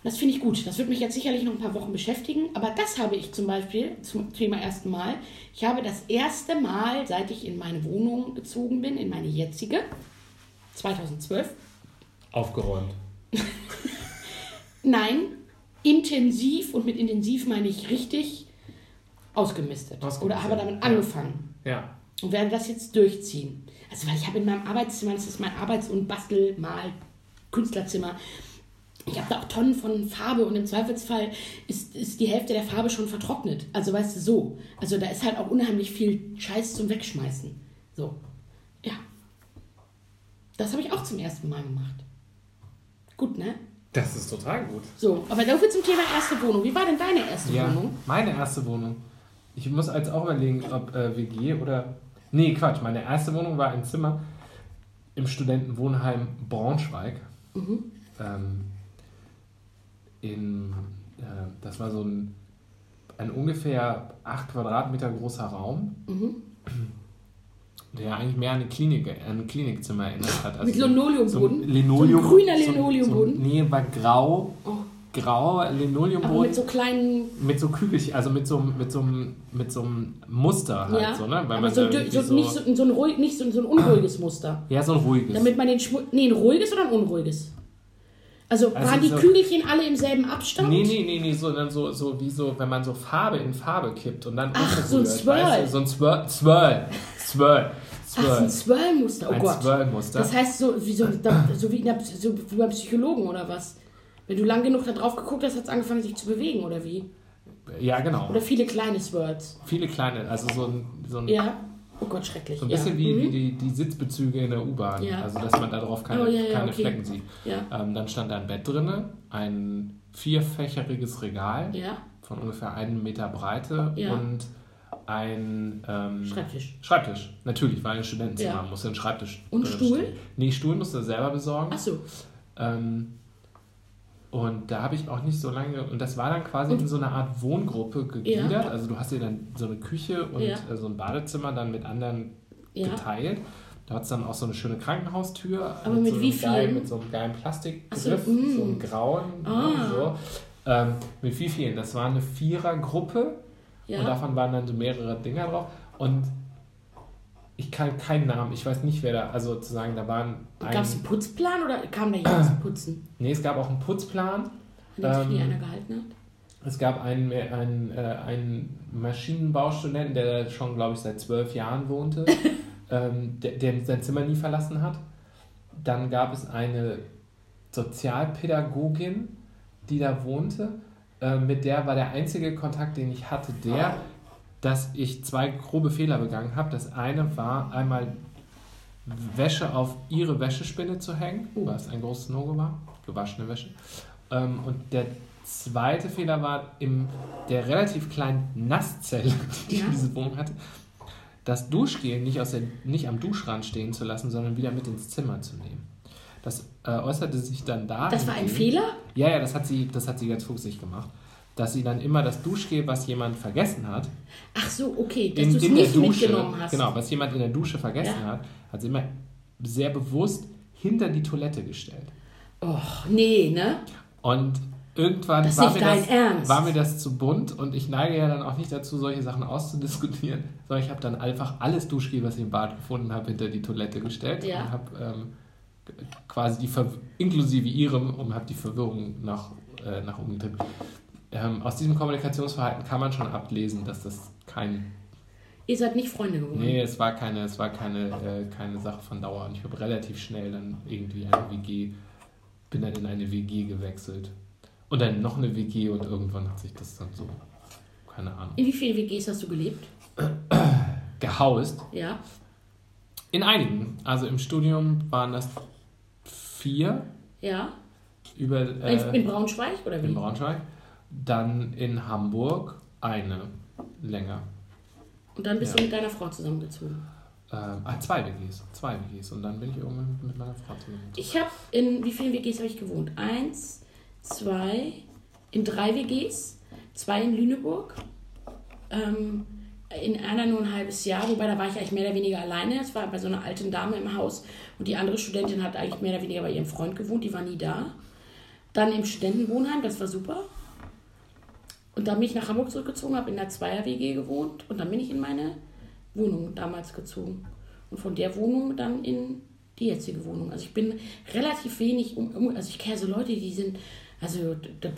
Das finde ich gut. Das wird mich jetzt sicherlich noch ein paar Wochen beschäftigen. Aber das habe ich zum Beispiel zum Thema ersten Mal. Ich habe das erste Mal, seit ich in meine Wohnung gezogen bin, in meine jetzige, 2012,
Aufgeräumt.
nein, intensiv und mit intensiv meine ich richtig ausgemistet.
Ausgemistet,
Oder habe damit angefangen.
Ja.
und werde das jetzt durchziehen. Also weil ich habe in meinem Arbeitszimmer, das ist mein Arbeits- und Bastel-, Mal-, Künstlerzimmer, ich habe da auch Tonnen von Farbe und im Zweifelsfall ist, ist die Hälfte der Farbe schon vertrocknet. Also weißt du, so. Also da ist halt auch unheimlich viel Scheiß zum Wegschmeißen. So. Ja. Das habe ich auch zum ersten Mal gemacht. Gut, ne?
Das ist total gut.
So, aber dafür zum Thema erste Wohnung. Wie war denn deine erste
Ja,
Wohnung?
meine erste Wohnung. Ich muss als auch überlegen, ob äh, WG oder. Nee, Quatsch. Meine erste Wohnung war ein Zimmer im Studentenwohnheim Braunschweig.
Mhm.
Ähm, in, äh, das war so ein, ein ungefähr 8 Quadratmeter großer Raum,
Mhm.
der eigentlich mehr an eine Klinik, an ein Klinikzimmer erinnert hat.
Mit
so-
Linoleumboden?
So Linoleum,
So grüner
so-
Linoleumboden?
So, nee, war grau,
Oh,
grau
aber
Linoleumboden.
mit so kleinen
Mit so Kügelchen, also mit so, mit so, einem- mit so einem Muster halt
ja,
so, ne? Weil
aber
man
so,
irgendwie
so, nicht, so, so, ein ruhig, nicht so, so ein unruhiges Muster.
Ja, so ein ruhiges.
Damit man den Schmu Nee, ein ruhiges oder ein unruhiges? Also,
Also
waren die
so-
Kügelchen alle im selben Abstand?
nee, nee, nee, nee, sondern so, so wie so, wenn man so Farbe in Farbe kippt und dann
Ach, so ein Swirl.
weißt du, so ein Swirl. Swirl. Swirl.
Ach, so ein
Swirl.
Swirl-Muster. Oh
Ein
Gott.
Swirl-Muster.
Das heißt, so wie, so, da, so, wie der, so wie beim Psychologen oder was? Wenn du lang genug da drauf geguckt hast, hat es angefangen, sich zu bewegen oder wie?
Ja, genau.
Oder viele kleine Swirls.
Viele kleine, also so ein, so ein,
Ja. Oh Gott, schrecklich.
so ein
ja.
bisschen wie,
Mhm.
wie die, die Sitzbezüge in der U-Bahn.
Ja.
Also, dass man da drauf keine,
Oh, ja, ja,
keine
okay.
Flecken sieht.
Ja.
Ähm, dann stand da ein Bett drinne, ein vierfächeriges Regal
Ja.
von ungefähr einem Meter Breite
Ja.
und ein ähm,
Schreibtisch.
Schreibtisch. Natürlich, weil ein Studentenzimmer
Ja.
musste ein Schreibtisch.
Und
drin
Stuhl?
stehen. Nee, Stuhl musste er selber besorgen.
Ach so.
Ähm, und da habe ich auch nicht so lange, und das war dann quasi
Und-
in so einer Art Wohngruppe gegliedert.
Ja.
Also du hast dir dann so eine Küche und
Ja.
äh, so ein Badezimmer dann mit anderen geteilt. Da hat es dann auch so eine schöne Krankenhaustür.
Aber mit
so
wie
geilen,
vielen?
Mit so einem geilen Plastikgriff,
so,
so,
mm.
einem grauen.
Ah.
Ne, so. ähm, mit wie vielen? Das war eine Vierergruppe und
Ja.
davon waren dann so mehrere Dinger drauf. Und ich kann keinen Namen, ich weiß nicht, wer da, also zu sagen, da waren ein,
Gab es einen Putzplan oder kam da jemand zum Putzen?
Nee, es gab auch einen Putzplan.
An den sich nie
Ähm,
einer gehalten hat?
Es gab einen, einen, äh, einen Maschinenbaustudenten, der schon, glaube ich, seit zwölf Jahren wohnte, ähm, der, der sein Zimmer nie verlassen hat. Dann gab es eine Sozialpädagogin, die da wohnte. Äh, mit der war der einzige Kontakt, den ich hatte, der, dass ich zwei grobe Fehler begangen habe. Das eine war einmal Wäsche auf ihre Wäschespinne zu hängen,
Oh.
was ein großes No-Go war, gewaschene Wäsche. Ähm, und der zweite Fehler war in der relativ kleinen Nasszelle, die
Ja.
diese Wohnung hatte, das Duschgel nicht, aus der, nicht am Duschrand stehen zu lassen, sondern wieder mit ins Zimmer zu nehmen. Das äh, äußerte sich dann da.
Das war ein Fehler?
Ja, ja, das hat sie, das hat sie ganz fuchsig gemacht. Dass sie dann immer das Duschgel, was jemand vergessen hat,
Ach so, okay, dass du es nicht
Dusche,
mitgenommen hast.
genau, was jemand in der Dusche vergessen
Ja.
hat, hat sie immer sehr bewusst hinter die Toilette gestellt.
Och, nee, ne?
Und irgendwann war, mir das,
Ernst.
war mir das zu bunt und ich neige ja dann auch nicht dazu, solche Sachen auszudiskutieren, sondern ich habe dann einfach alles Duschgel, was ich im Bad gefunden habe, hinter die Toilette gestellt
Ja.
und habe ähm, quasi die Ver inklusive ihrem und habe die Verwirrung nach, äh, nach oben gedrückt. Ähm, aus diesem Kommunikationsverhalten kann man schon ablesen, dass das kein
Ihr seid nicht Freunde geworden.
Nee, es war keine, es war keine, äh, keine Sache von Dauer. Und ich habe relativ schnell dann irgendwie eine WG, bin dann in eine WG gewechselt. Und dann noch eine WG und irgendwann hat sich das dann so, keine Ahnung,
In wie vielen WGs hast du gelebt?
gehaust.
Ja.
In einigen. Also im Studium waren das vier
Ja.
über
in,
äh,
in Braunschweig oder wie?
in Braunschweig. Dann in Hamburg eine länger.
Und dann bist
Ja.
du mit deiner Frau zusammengezogen.
Ähm, ah, zwei WGs. Zwei WGs. Und dann bin ich irgendwann mit meiner Frau zusammen.
Ich habe in wie vielen WGs habe ich gewohnt? Eins, zwei, in drei WGs, zwei in Lüneburg, ähm, in einer nur ein halbes Jahr, wobei da war ich eigentlich mehr oder weniger alleine. Es war bei so einer alten Dame im Haus und die andere Studentin hat eigentlich mehr oder weniger bei ihrem Freund gewohnt, die war nie da. Dann im Studentenwohnheim, das war super. Und dann bin ich nach Hamburg zurückgezogen, habe in der Zweier-WG gewohnt und dann bin ich in meine Wohnung damals gezogen. Und von der Wohnung dann in die jetzige Wohnung. Also ich bin relativ wenig um, also ich kenne so Leute, die sind, also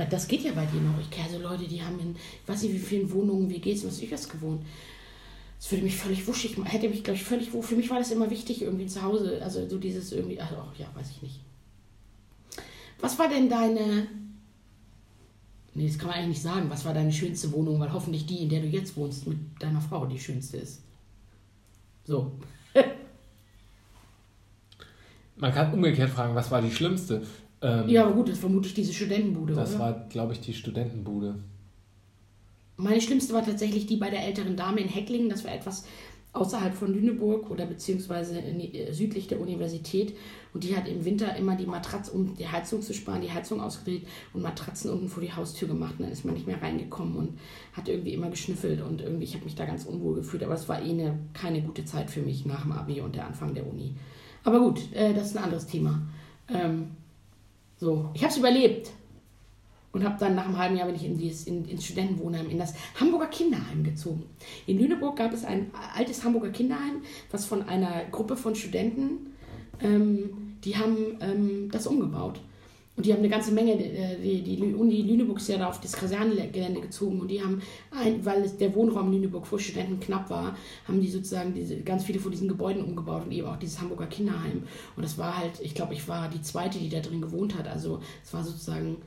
das geht ja bei dir noch. Ich kenne so Leute, die haben in, ich weiß nicht wie vielen Wohnungen, wie geht's, was ich das gewohnt. Das würde mich völlig wuschig machen, hätte mich, glaube ich, völlig, wo- für mich war das immer wichtig, irgendwie zu Hause, also so dieses irgendwie, also ja, weiß ich nicht. Was war denn deine, nee, das kann man eigentlich nicht sagen, was war deine schönste Wohnung, weil hoffentlich die, in der du jetzt wohnst, mit deiner Frau die schönste ist. So.
Man kann umgekehrt fragen, was war die schlimmste? Ähm,
Ja, aber gut, das vermute ich diese Studentenbude,
Das
oder?
war, glaube ich, die Studentenbude.
Meine schlimmste war tatsächlich die bei der älteren Dame in Hecklingen. Das war etwas außerhalb von Lüneburg oder beziehungsweise in, äh, südlich der Universität. Und die hat im Winter immer die Matratze, um die Heizung zu sparen, die Heizung ausgedreht und Matratzen unten vor die Haustür gemacht. Und dann ist man nicht mehr reingekommen und hat irgendwie immer geschnüffelt. Und irgendwie, ich habe mich da ganz unwohl gefühlt. Aber es war eh eine, keine gute Zeit für mich nach dem Abi und der Anfang der Uni. Aber gut, äh, das ist ein anderes Thema. Ähm, so, ich habe es überlebt. Und habe dann nach einem halben Jahr bin ich in dieses, in, ins Studentenwohnheim, in das Hamburger Kinderheim gezogen. In Lüneburg gab es ein altes Hamburger Kinderheim, was von einer Gruppe von Studenten, ähm, die haben ähm, das umgebaut. Und die haben eine ganze Menge, äh, die, die Uni Lüneburg ist ja da auf das Kasernengelände gezogen und die haben, ein, weil der Wohnraum Lüneburg für Studenten knapp war, haben die sozusagen diese, ganz viele von diesen Gebäuden umgebaut und eben auch dieses Hamburger Kinderheim. Und das war halt, ich glaube, ich war die zweite, die da drin gewohnt hat. Also es war sozusagen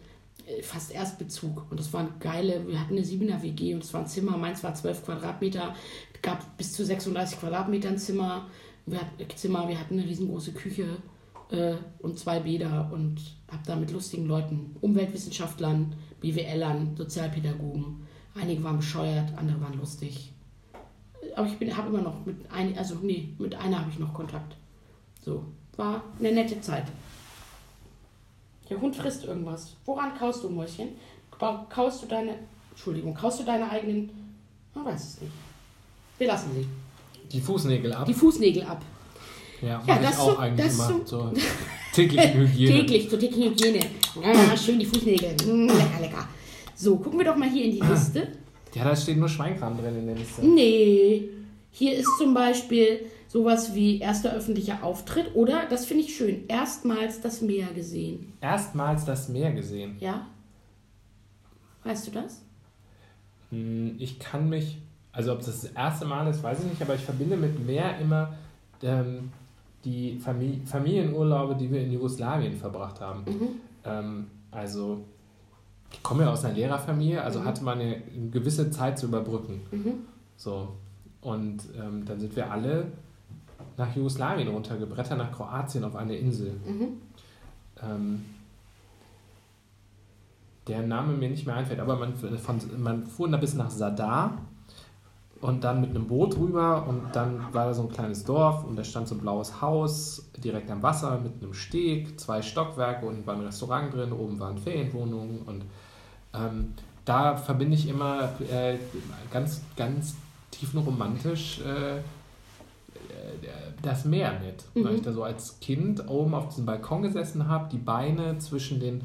äh, fast Erstbezug. Und das waren geile, wir hatten eine 7er WG und es war ein Zimmer, meins war 12 Quadratmeter, gab bis zu 36 Quadratmetern Zimmer. Wir hatten, Zimmer, wir hatten eine riesengroße Küche äh, und zwei Bäder und habe da mit lustigen Leuten, Umweltwissenschaftlern, BWLern, Sozialpädagogen, einige waren bescheuert, andere waren lustig. Aber ich habe immer noch mit ein, also nee, mit einer habe ich noch Kontakt. So, war eine nette Zeit. Der Hund frisst irgendwas. Woran kaust du, Mäuschen? Kau- Kaust du deine. Entschuldigung, kaust du deine eigenen. Man weiß es nicht. Wir lassen sie.
Die Fußnägel ab.
Die Fußnägel ab.
Ja,
Ja,
mach ich
das
auch
so-
eigentlich
das
immer.
so-
zur täglichen Hygiene.
Täglich, zur täglichen Hygiene. Ah, schön die Fußnägel. Mm, lecker, lecker. So, gucken wir doch mal hier in die Liste.
Ja, da steht nur Schweinkram drin in der Liste.
Nee. Hier ist zum Beispiel sowas wie erster öffentlicher Auftritt oder, das finde ich schön, erstmals das Meer gesehen.
Erstmals das Meer gesehen.
Ja? Weißt du das?
Hm, Ich kann mich, also ob das das erste Mal ist, weiß ich nicht, aber ich verbinde mit Meer immer ähm, die Famili Familienurlaube, die wir in Jugoslawien verbracht haben. Ähm, also, ich komme ja aus einer Lehrerfamilie, also hatte man eine, eine gewisse Zeit zu überbrücken. So. Und ähm, dann sind wir alle nach Jugoslawien runtergebrettert, nach Kroatien auf eine Insel. Ähm, der Name mir nicht mehr einfällt, aber man, von, man fuhr da bis nach Sadar und dann mit einem Boot rüber und dann war da so ein kleines Dorf und da stand so ein blaues Haus direkt am Wasser mit einem Steg, zwei Stockwerke, unten war ein Restaurant drin, oben waren Ferienwohnungen und ähm, da verbinde ich immer äh, ganz, ganz tiefenromantisch äh, das Meer mit, mhm. weil ich da so als Kind oben auf diesem Balkon gesessen habe, die Beine zwischen den,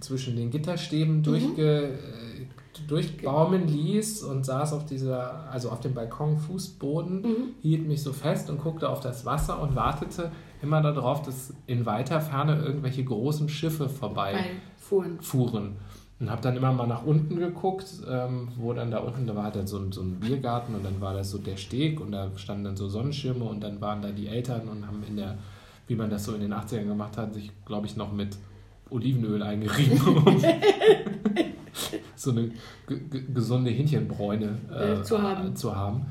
zwischen den Gitterstäben mhm. durchge, äh, durchbaumen ließ und saß auf dieser, also auf dem Balkon Fußboden, mhm. hielt mich so fest und guckte auf das Wasser und wartete immer darauf, dass in weiter Ferne irgendwelche großen Schiffe vorbei fuhren. fuhren. Und habe dann immer mal nach unten geguckt, ähm, wo dann da unten, da war dann so ein, so ein Biergarten und dann war das so der Steg und da standen dann so Sonnenschirme und dann waren da die Eltern und haben in der, wie man das so in den 80ern gemacht hat, sich, glaube ich, noch mit Olivenöl eingerieben, um so eine gesunde Hähnchenbräune äh, äh, zu haben. Zu haben.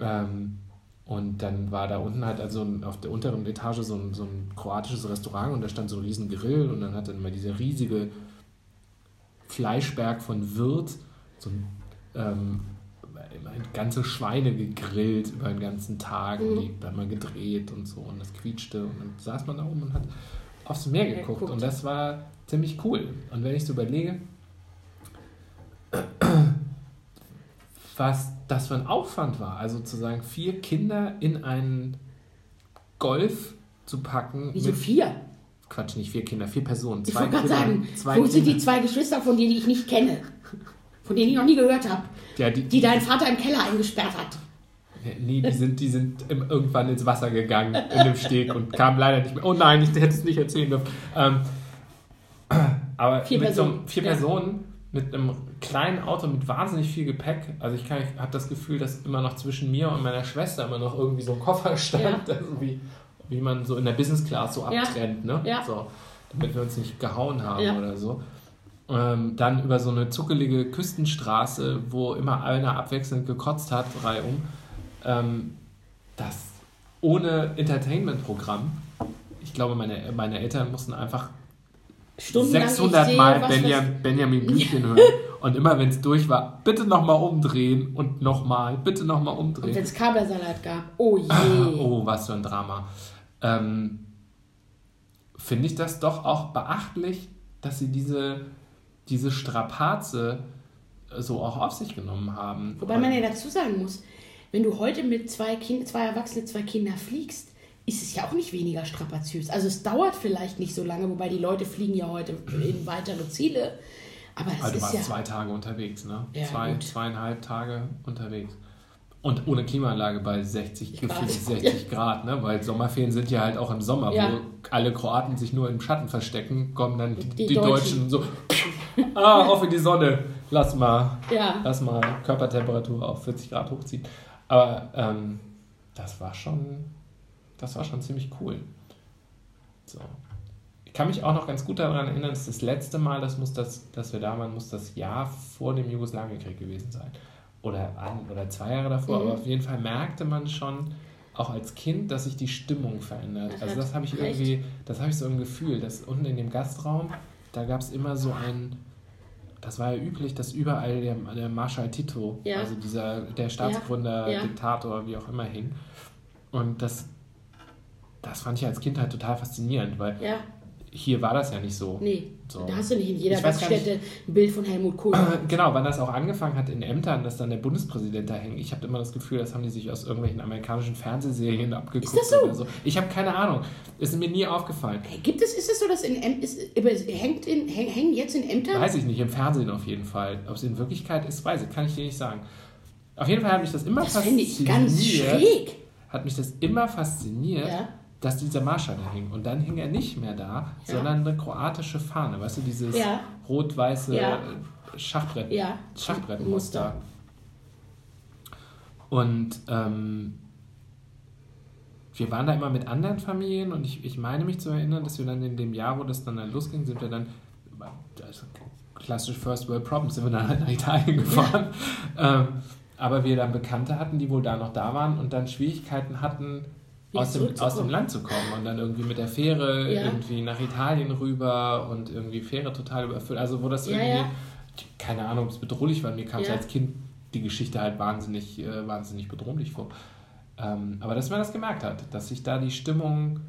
Ähm, und dann war da unten halt also auf der unteren Etage so ein, so ein kroatisches Restaurant und da stand so ein riesen Grill und dann hat dann immer diese riesige Fleischberg von Wirt, so ein, ähm, ganze Schweine gegrillt über den ganzen Tag mhm. und die hat man gedreht und so und das quietschte und dann saß man da oben und hat aufs Meer geguckt ja, und das war ziemlich cool. Und wenn ich so überlege, was das für ein Aufwand war, also sozusagen vier Kinder in einen Golf zu packen.
Wieso vier?
Quatsch, nicht vier Kinder, vier Personen.
Ich wollte gerade sagen, wo Kinder. sind die zwei Geschwister von denen, die ich nicht kenne? Von denen ich noch nie gehört habe? Ja, die, die dein Vater im Keller eingesperrt hat.
Nee, die sind, die sind irgendwann ins Wasser gegangen in dem Steg und kamen leider nicht mehr. Oh nein, ich hätte es nicht erzählen dürfen. Ähm, aber vier mit Personen. so vier ja. Personen mit einem kleinen Auto mit wahnsinnig viel Gepäck. Also ich, ich habe das Gefühl, dass immer noch zwischen mir und meiner Schwester immer noch irgendwie so ein Koffer stand. Ja. Also wie, man so in der Business Class so abtrennt, ja. ne? Ja. So, damit wir uns nicht gehauen haben oder so. Ähm, dann über so eine zuckelige Küstenstraße, wo immer einer abwechselnd gekotzt hat, reihum. Ähm, das ohne Entertainment-Programm. Ich glaube, meine, meine Eltern mussten einfach 600 sehe, Mal Benjamin, Benjamin Blümchen hören. Und immer wenn es durch war, bitte nochmal umdrehen und nochmal, bitte nochmal umdrehen. Und
wenn es Kabelsalat gab, oh je.
oh, was für ein Drama ähm, finde ich das doch auch beachtlich, dass sie diese, diese Strapaze so auch auf sich genommen haben.
Wobei man ja dazu sagen muss, wenn du heute mit zwei, kind, zwei Erwachsene, zwei Kinder fliegst, ist es ja auch nicht weniger strapaziös. Also es dauert vielleicht nicht so lange, wobei die Leute fliegen ja heute in weitere Ziele. Aber es
also du warst ja zwei Tage unterwegs, ne? Ja, zwei, gut. zweieinhalb Tage unterwegs. Und ohne Klimaanlage bei 60, gefühlt 60 Grad, ne? weil Sommerferien sind ja halt auch im Sommer, ja. wo alle Kroaten sich nur im Schatten verstecken, kommen dann die, die, die Deutschen. Deutschen so, ah, auf in die Sonne, lass mal, ja. lass mal Körpertemperatur auf 40 Grad hochziehen. Aber ähm, das war schon, das war schon ziemlich cool. So. Ich kann mich auch noch ganz gut daran erinnern, dass das letzte Mal, das muss das, dass wir da waren, muss das Jahr vor dem Jugoslawienkrieg gewesen sein oder ein oder zwei Jahre davor, mhm. aber auf jeden Fall merkte man schon, auch als Kind, dass sich die Stimmung verändert. Das also das habe ich irgendwie, das habe ich so im Gefühl, dass unten in dem Gastraum, da gab es immer so ein, das war ja üblich, dass überall der, der Marschall Tito, ja. also dieser, der Staatsgründer, ja. Diktator, wie auch immer hing. Und das, das fand ich als Kind halt total faszinierend, weil ja hier war das ja nicht so. Nee, so.
da hast du nicht in jeder Gaststätte ein Bild von Helmut Kohl.
genau, wann das auch angefangen hat in Ämtern, dass dann der Bundespräsident da hängt. Ich habe immer das Gefühl, das haben die sich aus irgendwelchen amerikanischen Fernsehserien abgeguckt. Ist das so? so. Ich habe keine Ahnung. Ist mir nie aufgefallen.
Gibt es, ist es so, dass in Ämtern, hängt in, hängen jetzt in Ämtern?
Weiß ich nicht, im Fernsehen auf jeden Fall. Ob es in Wirklichkeit ist, weiß ich, kann ich dir nicht sagen. Auf jeden Fall hat mich das immer das fasziniert. Das finde ich ganz schräg. Hat mich das immer fasziniert. Ja dass dieser Marschall da hing. Und dann hing er nicht mehr da, ja. sondern eine kroatische Fahne. Weißt du, dieses ja. rot-weiße ja. Schachbrett. Schachbrettmuster. Und ähm, wir waren da immer mit anderen Familien und ich, ich meine mich zu erinnern, dass wir dann in dem Jahr, wo das dann, dann losging, sind wir dann, also klassisch First World Problems, sind wir dann halt nach Italien gefahren. Ähm, aber wir dann Bekannte hatten, die wohl da noch da waren und dann Schwierigkeiten hatten, aus dem, aus dem Land zu kommen und dann irgendwie mit der Fähre
Ja.
irgendwie nach Italien rüber und irgendwie Fähre total überfüllt. Also wo das
Ja,
irgendwie,
ja.
keine Ahnung, ob es bedrohlich war. Mir kam es als Kind die Geschichte halt wahnsinnig, äh, wahnsinnig bedrohlich vor. Ähm, aber dass man das gemerkt hat, dass sich da die Stimmung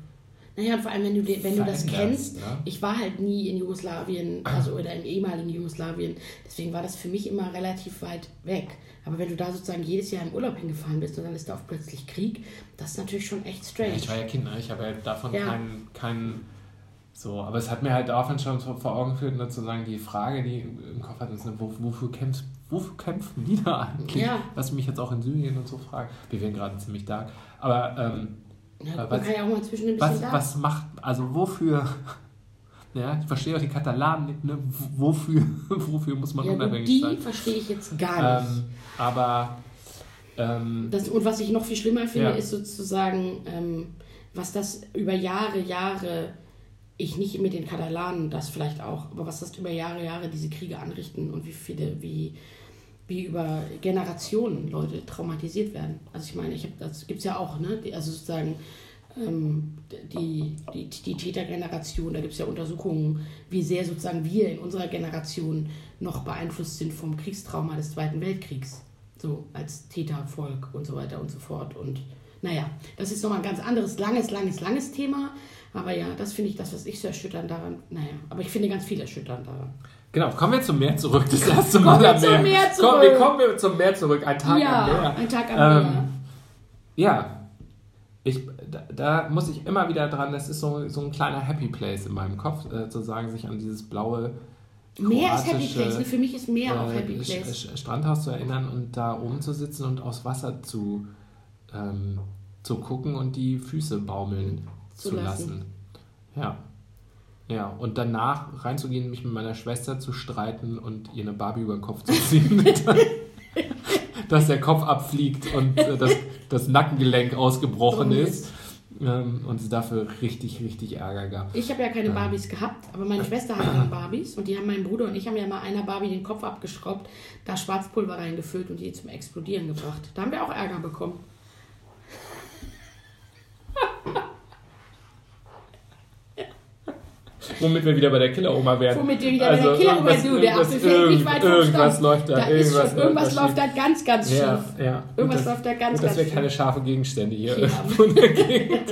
Naja, und vor allem, wenn du, wenn du das kennst,
ne?
ich war halt nie in Jugoslawien, also oder im ehemaligen Jugoslawien, deswegen war das für mich immer relativ weit weg. Aber wenn du da sozusagen jedes Jahr im Urlaub hingefahren bist und dann ist da auch plötzlich Krieg, das ist natürlich schon echt strange.
Ich war ja Kind, ne? ich habe ja davon
Ja.
keinen, keinen so, aber es hat mir halt auch schon vor Augen geführt, ne, zu sagen, die Frage, die im Kopf hat, ist, ne, wo, wofür, kämpft, wofür kämpfen die da eigentlich?
Ja.
Was mich jetzt auch in Syrien und so fragt. Wir werden gerade ziemlich dark. Aber ähm,
Ja, man
was-
kann ja auch mal zwischen ein bisschen
was, was macht, also wofür, ja, ich verstehe auch die Katalanen nicht, ne, wofür, wofür muss man
ja,
unabhängig
die
sein?
verstehe ich jetzt gar nicht.
Ähm, aber ähm,
Das, und was ich noch viel schlimmer finde,
Ja.
ist sozusagen, ähm, was das über Jahre, Jahre, ich nicht mit den Katalanen, das vielleicht auch, aber was das über Jahre, Jahre diese Kriege anrichten und wie viele, wie, wie über Generationen Leute traumatisiert werden. Also ich meine, ich habe das gibt es ja auch, ne? Also sozusagen ähm, die, die, die Tätergeneration, da gibt es ja Untersuchungen, wie sehr sozusagen wir in unserer Generation noch beeinflusst sind vom Kriegstrauma des Zweiten Weltkriegs. So als Tätervolk und so weiter und so fort. Und naja, das ist nochmal ein ganz anderes, langes, langes, langes Thema. Aber ja, das finde ich das, was ich so erschütternd daran. Naja, aber ich finde ganz viel erschütternd daran.
Genau, kommen wir zum Meer zurück. Das erste Mal am
zum Meer
Komm,
zurück.
wir kommen wir zum Meer zurück. Ein Tag
ja,
am Meer.
ein Tag am
Ähm,
Meer.
Ja, ich, da, da muss ich immer wieder dran, das ist so, so ein kleiner Happy Place in meinem Kopf, äh, sozusagen sich an dieses blaue
Meer ist Happy Place. Ne? Für mich ist Meer auch
äh,
Happy
Sch-
Place.
Strandhaus zu erinnern und da oben zu sitzen und aufs Wasser zu, ähm, zu gucken und die Füße baumeln
Zu
zu,
lassen.
lassen. Ja. Ja, und danach reinzugehen, mich mit meiner Schwester zu streiten und ihr eine Barbie über den Kopf zu ziehen. dass der Kopf abfliegt und äh, das, das Nackengelenk ausgebrochen
Oh,
ist. Ähm, und es dafür richtig, richtig Ärger gab.
Ich habe ja keine
Ja.
Barbies gehabt, aber meine Schwester hatte dann Barbies und die haben mein Bruder und ich haben ja mal einer Barbie den Kopf abgeschraubt, da Schwarzpulver reingefüllt und die zum Explodieren gebracht. Da haben wir auch Ärger bekommen.
Womit wir wieder bei der Killer-Oma werden.
Womit wir wieder bei der Killer
Also irgendwas-
du, der Apfel fällt nicht weit vom
Irgendwas
Stamm.
läuft da.
Da
irgendwas
schon, irgendwas läuft da ganz, ganz schief.
Ja, ja.
Irgendwas
dass-
läuft da ganz,
gut, dass wir
ganz
keine
schief.
scharfe Gegenstände hier
Ja.
der Gegend.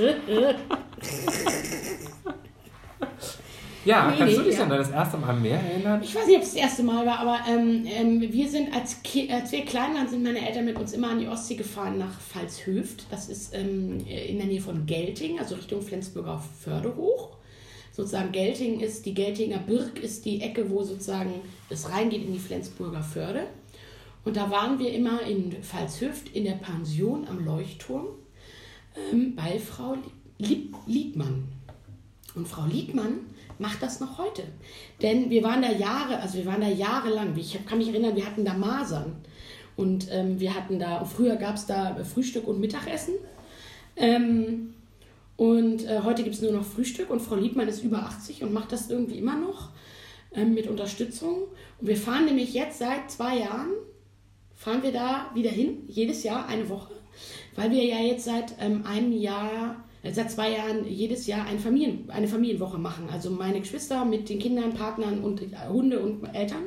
Ja,
Nee,
kannst
nee,
du dich
ja.
an das erste Mal am Meer erinnern?
Ich weiß nicht, ob es das erste Mal war, aber ähm, ähm, wir sind, als, Ki als wir klein waren, sind meine Eltern mit uns immer an die Ostsee gefahren nach Pfalzhöft. Das ist ähm, in der Nähe von Gelting, also Richtung Flensburger Förde hoch. Sozusagen Gelting ist, die Geltinger Birk ist die Ecke, wo sozusagen es reingeht in die Flensburger Förde. Und da waren wir immer in Pfalzhöft in der Pension am Leuchtturm ähm, bei Frau Lieb Liebmann. Und Frau Liebmann macht das noch heute. Denn wir waren da Jahre, also wir waren da jahrelang. Ich kann mich erinnern, wir hatten da Masern. Und ähm, wir hatten da, früher gab es da Frühstück und Mittagessen. Ähm, und äh, heute gibt es nur noch Frühstück und Frau Liebmann ist über 80 und macht das irgendwie immer noch ähm, mit Unterstützung. Und wir fahren nämlich jetzt seit zwei Jahren, fahren wir da wieder hin, jedes Jahr eine Woche, weil wir ja jetzt seit ähm, einem Jahr, äh, seit zwei Jahren jedes Jahr ein Familien, eine Familienwoche machen. Also meine Geschwister mit den Kindern, Partnern und äh, Hunde und Eltern.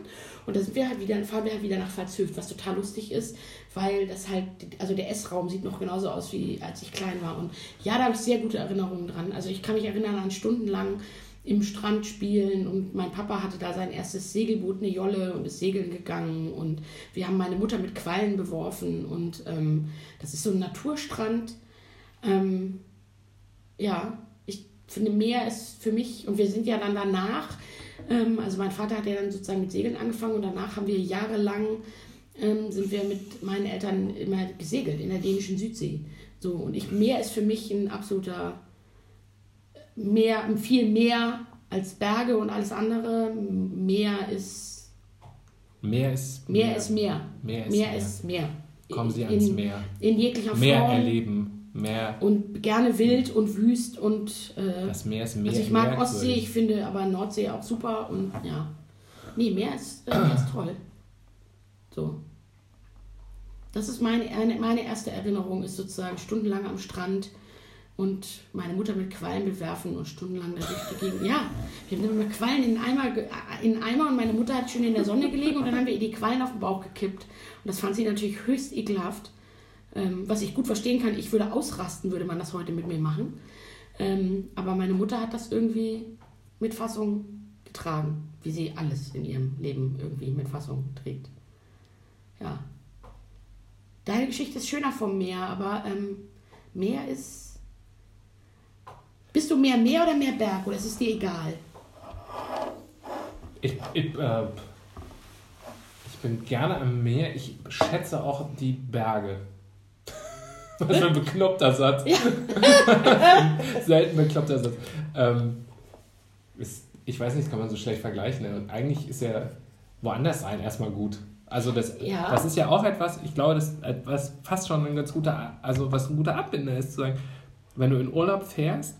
Und da sind wir halt wieder, fahren wir halt wieder nach Pfalzhöft, was total lustig ist, weil das halt, also der Essraum sieht noch genauso aus wie als ich klein war. Und ja, da habe ich sehr gute Erinnerungen dran. Also ich kann mich erinnern an stundenlang im Strand spielen und mein Papa hatte da sein erstes Segelboot, eine Jolle und ist segeln gegangen und wir haben meine Mutter mit Quallen beworfen und ähm, das ist so ein Naturstrand. Ähm, ja, ich finde Meer ist für mich und wir sind ja dann danach, ähm, also mein Vater hat ja dann sozusagen mit Segeln angefangen und danach haben wir jahrelang ähm, sind wir mit meinen Eltern immer gesegelt in der dänischen Südsee. So und ich Meer ist für mich ein absoluter mehr, viel mehr als Berge und alles andere. Meer ist
Meer ist
Meer ist Meer.
Meer ist
Meer
Meer.
ist Meer.
Kommen Sie
in,
ans Meer.
In jeglicher
Meer
Form.
erleben. Meer.
Und gerne wild und wüst und äh,
Das Meer ist mehr.
also ich mag
merkwürdig.
Ostsee, ich finde aber Nordsee auch super und ja. Nee, Meer ist, äh, Meer ist toll. So. Das ist meine, eine- meine erste Erinnerung, ist sozusagen stundenlang am Strand und meine Mutter mit Quallen bewerfen und stundenlang da durch die Gegend. Ja, wir haben immer Quallen in Eimer, äh, in Eimer und meine Mutter hat schön in der Sonne gelegen und dann haben wir ihr die Quallen auf den Bauch gekippt. Und das fand sie natürlich höchst ekelhaft. Ähm, was ich gut verstehen kann, ich würde ausrasten, würde man das heute mit mir machen. Ähm, aber meine Mutter hat das irgendwie mit Fassung getragen, wie sie alles in ihrem Leben irgendwie mit Fassung trägt. Ja. Deine Geschichte ist schöner vom Meer, aber ähm, Meer ist. Bist du mehr Meer oder mehr Berg oder ist es dir egal?
Ich, ich, äh, ich bin gerne am Meer. Ich schätze auch die Berge. Was für ein bekloppter Satz.
Ja.
Selten bekloppter Satz. Ähm, ist, ich weiß nicht, das kann man so schlecht vergleichen. Und eigentlich ist ja woanders sein erstmal gut. Also das,
Ja.
das ist ja auch etwas, ich glaube, das etwas fast schon ein ganz guter, also was ein guter Abbinder ist, zu sagen, wenn du in Urlaub fährst,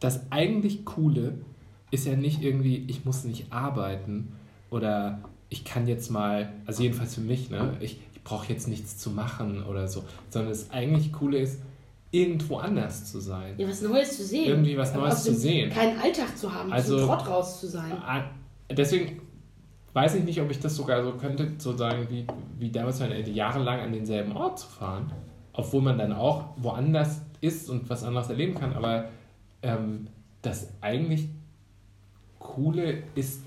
das eigentlich Coole ist ja nicht irgendwie, ich muss nicht arbeiten oder ich kann jetzt mal, also jedenfalls für mich, ne, ich brauche jetzt nichts zu machen oder so, sondern das eigentlich Coole ist, irgendwo anders zu sein.
Ja, was Neues zu sehen.
Irgendwie was Neues zu sehen.
Keinen Alltag zu haben,
Also-
zum Trott raus zu sein.
Deswegen weiß ich nicht, ob ich das sogar so könnte, so sagen, wie, wie damals meine Eltern, jahrelang an denselben Ort zu fahren, obwohl man dann auch woanders ist und was anderes erleben kann, aber ähm, das eigentlich Coole ist,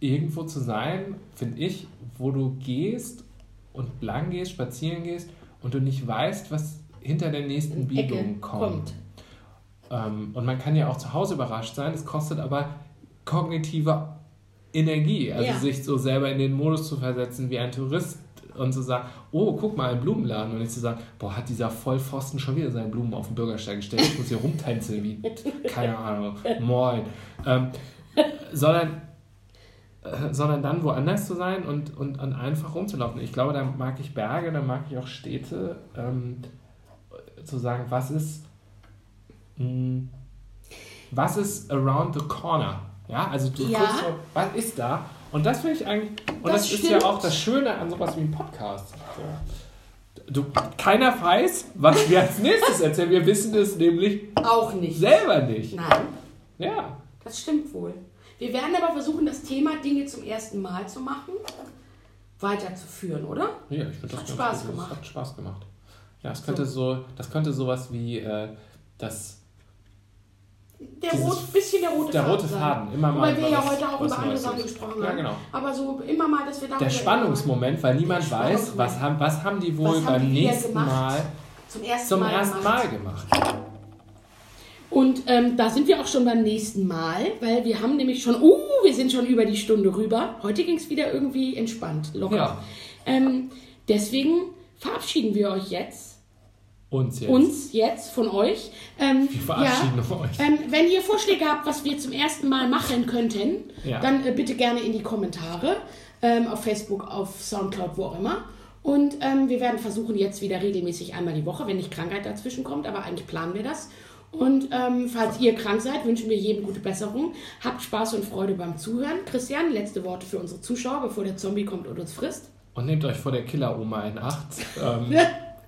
irgendwo zu sein, finde ich, wo du gehst und lang gehst, spazieren gehst und du nicht weißt, was hinter der nächsten Biegung kommt.
kommt.
Ähm, und man kann ja auch zu Hause überrascht sein, es kostet aber kognitive Energie, also
Ja.
sich so selber in den Modus zu versetzen wie ein Tourist und zu sagen, oh, guck mal, ein Blumenladen. Und nicht zu sagen, boah, hat dieser Vollpfosten schon wieder seine Blumen auf den Bürgersteig gestellt, ich muss hier rumtänzeln wie, keine Ahnung, moin. Ähm, sondern, äh, sondern dann woanders zu sein und, und, und einfach rumzulaufen. Ich glaube, da mag ich Berge, da mag ich auch Städte, ähm, zu sagen, was ist mh, was ist around the corner? Ja, also du
Ja.
guckst was ist da? Und das finde ich eigentlich, und
Das
das, ist ja auch das Schöne an sowas wie einem Podcast. Du, keiner weiß, was wir als nächstes erzählen. Wir wissen es nämlich
Auch nicht.
selber nicht.
Nein,
Ja.
das stimmt wohl. Wir werden aber versuchen, das Thema Dinge zum ersten Mal zu machen, weiterzuführen, oder?
Ja, ich finde das
Hat Spaß
gut.
gemacht.
Das hat Spaß gemacht. Ja, es könnte so, das könnte sowas wie äh, das,
Der
Dieses-
rot, bisschen der rote
der
Faden.
rote. Faden. Immer mal
Wobei wir ja heute auch über andere Sachen gesprochen
Ja,
haben.
genau.
Aber so immer mal, dass wir darüber
der Spannungsmoment, weil niemand
Der
weiß, was
Spannungsmoment.
haben, was haben die wohl beim nächsten? Mal
zum ersten
zum
Mal
ersten
gemacht.
Mal gemacht.
Und ähm, da sind wir auch schon beim nächsten Mal, weil wir haben nämlich schon, uh, wir sind schon über die Stunde rüber. Heute ging es wieder irgendwie entspannt, locker.
Ja.
Ähm, deswegen verabschieden wir euch jetzt,
Uns jetzt.
uns jetzt von euch. Ähm,
Wir verabschieden
ja,
euch.
ähm, wenn ihr Vorschläge habt, was wir zum ersten Mal machen könnten,
Ja.
dann äh, bitte gerne in die Kommentare ähm, auf Facebook, auf Soundcloud, wo auch immer. Und ähm, wir werden versuchen, jetzt wieder regelmäßig einmal die Woche, wenn nicht Krankheit dazwischen kommt, aber eigentlich planen wir das. Und ähm, falls ihr krank seid, wünschen wir jedem gute Besserung. Habt Spaß und Freude beim Zuhören. Christian, letzte Worte für unsere Zuschauer, bevor der Zombie kommt und uns frisst.
Und nehmt euch vor der Killer-Oma in Acht ähm,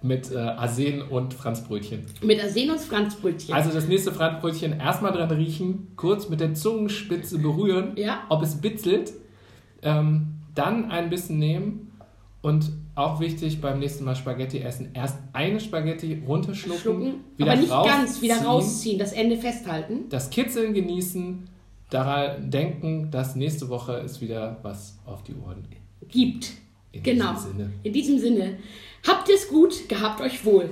mit äh, Arsen und Franzbrötchen.
Mit Arsen und Franzbrötchen.
Also das nächste Franzbrötchen erstmal dran riechen, kurz mit der Zungenspitze berühren,
Ja.
ob es bitzelt, ähm, dann ein bisschen nehmen und auch wichtig beim nächsten Mal Spaghetti essen, erst eine Spaghetti runterschlucken,
Schlucken,
wieder
aber nicht ganz, wieder rausziehen, das Ende festhalten.
das Kitzeln genießen, daran denken, dass nächste Woche ist wieder was auf die Ohren.
Gibt.
In
genau.
diesem Sinne.
In diesem Sinne. Habt es gut, gehabt euch wohl.